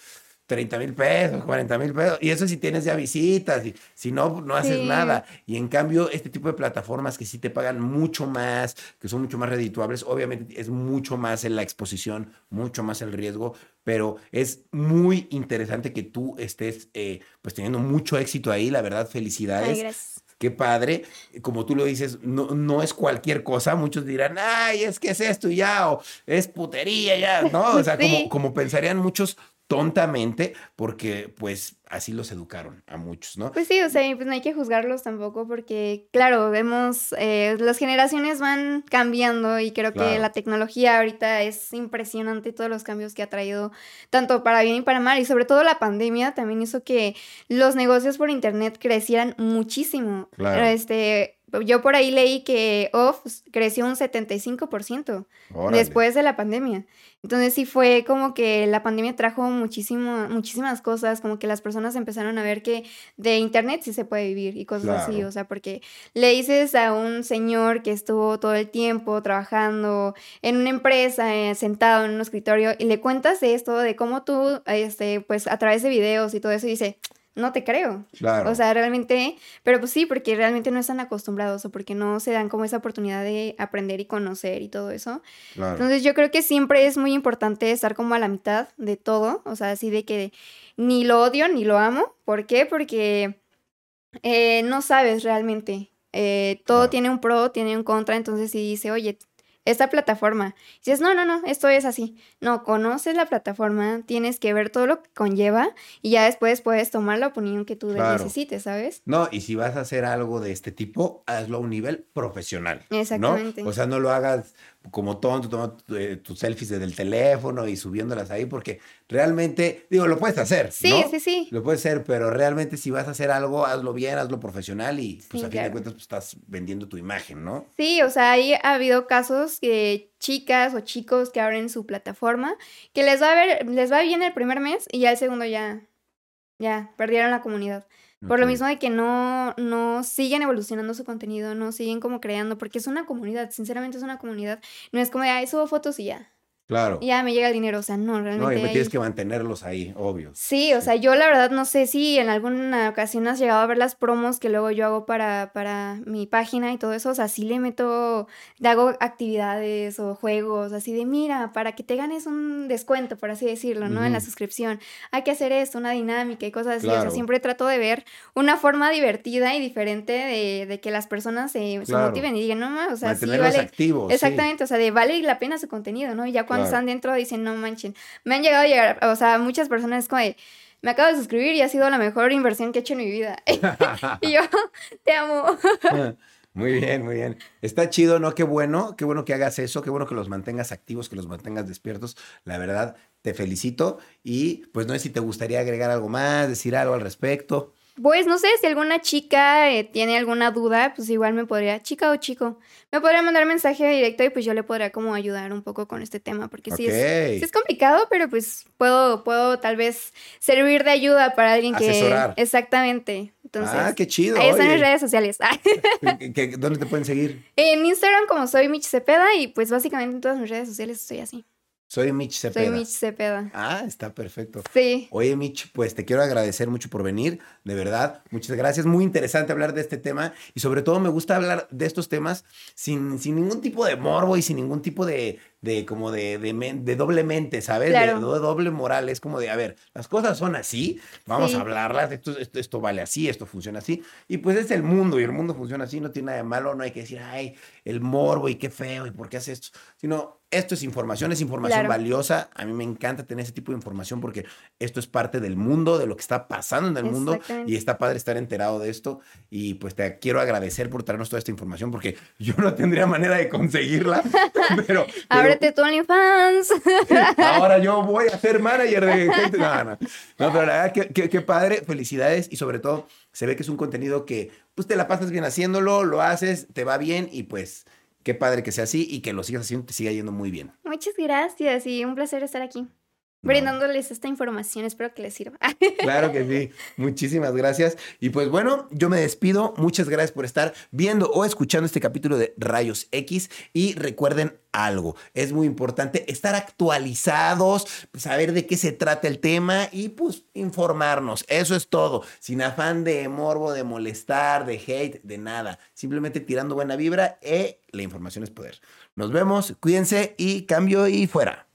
B: 30 mil pesos, 40 mil pesos. Y eso si tienes ya visitas, y si no, no haces nada. Y en cambio, este tipo de plataformas que sí te pagan mucho más, que son mucho más redituables, obviamente es mucho más en la exposición, mucho más el riesgo, pero es muy interesante que tú estés eh, pues teniendo mucho éxito ahí, la verdad, felicidades. Qué padre, como tú lo dices, no, no es cualquier cosa. Muchos dirán, ay, es que es esto ya, o es putería ya, ¿no? O sea, como, como pensarían muchos, tontamente porque pues así los educaron a muchos, ¿no?
A: Pues sí, o sea, pues no hay que juzgarlos tampoco porque, claro, vemos, eh, las generaciones van cambiando y creo que la tecnología ahorita es impresionante todos los cambios que ha traído, tanto para bien y para mal, y sobre todo la pandemia también hizo que los negocios por internet crecieran muchísimo. Claro. Este, yo por ahí leí que Off creció un 75% después de la pandemia. Entonces sí fue como que la pandemia trajo muchísimo, muchísimas cosas, como que las personas empezaron a ver que de internet sí se puede vivir y cosas así, o sea, porque le dices a un señor que estuvo todo el tiempo trabajando en una empresa, eh, sentado en un escritorio, y le cuentas esto, de cómo tú, este, pues a través de videos y todo eso, y dice, no te creo. Claro. O sea, realmente, pero pues sí, porque realmente no están acostumbrados o porque no se dan como esa oportunidad de aprender y conocer y todo eso. Claro. Entonces yo creo que siempre es muy importante estar como a la mitad de todo, o sea, así de que ni lo odio ni lo amo. ¿Por qué? Porque eh, no sabes realmente. Eh, todo tiene un pro, tiene un contra, entonces si dice, oye, esta plataforma. dices, no, no, no, esto es así. No, conoces la plataforma, tienes que ver todo lo que conlleva y ya después puedes tomar la opinión que tú necesites, ¿sabes?
B: No, y si vas a hacer algo de este tipo, hazlo a un nivel profesional.
A: Exactamente.
B: ¿no? O sea, no lo hagas como tonto, tomando eh, tus selfies desde el teléfono y subiéndolas ahí, porque realmente, digo, lo puedes hacer.
A: Sí, sí, sí.
B: Lo puedes hacer, pero realmente si vas a hacer algo, hazlo bien, hazlo profesional y pues a fin de cuentas pues, estás vendiendo tu imagen, ¿no?
A: Sí, o sea, ahí ha habido casos que chicas o chicos que abren su plataforma, que les va a ver, les va bien el primer mes y ya el segundo ya, ya, perdieron la comunidad. Por lo mismo de que no, no siguen evolucionando su contenido, no siguen como creando, porque es una comunidad, sinceramente es una comunidad. No es como de, ay, subo fotos y ya.
B: Claro.
A: Y ya me llega el dinero, o sea, no, realmente.
B: No, y tienes que mantenerlos ahí, obvio.
A: Sí, o sea, yo la verdad no sé si en alguna ocasión has llegado a ver las promos que luego yo hago para, para mi página y todo eso, o sea, sí le meto, le hago actividades o juegos, así de, mira, para que te ganes un descuento, por así decirlo, ¿no? En la suscripción, hay que hacer esto, una dinámica y cosas así, o sea, siempre trato de ver una forma divertida y diferente de, de que las personas se, motiven y digan, no, o sea, sí vale.
B: activos.
A: Exactamente, o sea, de vale la pena su contenido, ¿no? Y ya cuando están dentro dicen, no manchen. Me han llegado a llegar, o sea, muchas personas es como de, me acabo de suscribir y ha sido la mejor inversión que he hecho en mi vida. y yo, te amo.
B: Muy bien, muy bien. Está chido, ¿no? Qué bueno, qué bueno que hagas eso, qué bueno que los mantengas activos, que los mantengas despiertos. La verdad, te felicito y pues no sé si te gustaría agregar algo más, decir algo al respecto.
A: Pues no sé, si alguna chica eh, tiene alguna duda, pues igual me podría, chica o chico, me podría mandar mensaje directo y pues yo le podría como ayudar un poco con este tema, porque sí, es, es, complicado, pero pues puedo, puedo tal vez servir de ayuda para alguien que... Exactamente. Entonces,
B: ah, qué chido.
A: Ahí están mis redes sociales.
B: ¿Dónde te pueden seguir?
A: En Instagram como soy Mich Cepeda y pues básicamente en todas mis redes sociales estoy así.
B: Soy Mitch Cepeda.
A: Soy Mitch Cepeda.
B: Ah, está perfecto.
A: Sí.
B: Oye, Mitch, pues te quiero agradecer mucho por venir, de verdad. Muchas gracias. Muy interesante hablar de este tema y sobre todo me gusta hablar de estos temas sin, sin ningún tipo de morbo y sin ningún tipo de, de como de, de, doble mente, ¿sabes? De, doble moral. Es como de, a ver, las cosas son así, vamos a hablarlas, esto, esto, esto, vale así, esto funciona así. Y pues es el mundo y el mundo funciona así, no tiene nada de malo, no hay que decir, ay, el morbo y qué feo y por qué hace esto, sino esto es información, es información valiosa. A mí me encanta tener ese tipo de información porque esto es parte del mundo, de lo que está pasando en el mundo y está padre estar enterado de esto. Y pues te quiero agradecer por traernos toda esta información porque yo no tendría manera de conseguirla. pero,
A: Ábrete tu OnlyFans.
B: ahora yo voy a ser manager de gente. No, no. no pero la verdad, qué, padre. Felicidades y sobre todo se ve que es un contenido que pues te la pasas bien haciéndolo, lo haces, te va bien y pues Qué padre que sea así y que lo sigas haciendo, te siga yendo muy bien.
A: Muchas gracias y un placer estar aquí. Brindándoles esta información, espero que les sirva.
B: Claro que sí, muchísimas gracias. Y pues bueno, yo me despido. Muchas gracias por estar viendo o escuchando este capítulo de Rayos X. Y recuerden algo, es muy importante estar actualizados, saber de qué se trata el tema y pues informarnos. Eso es todo, sin afán de morbo, de molestar, de hate, de nada. Simplemente tirando buena vibra y eh, la información es poder. Nos vemos, cuídense y cambio y fuera.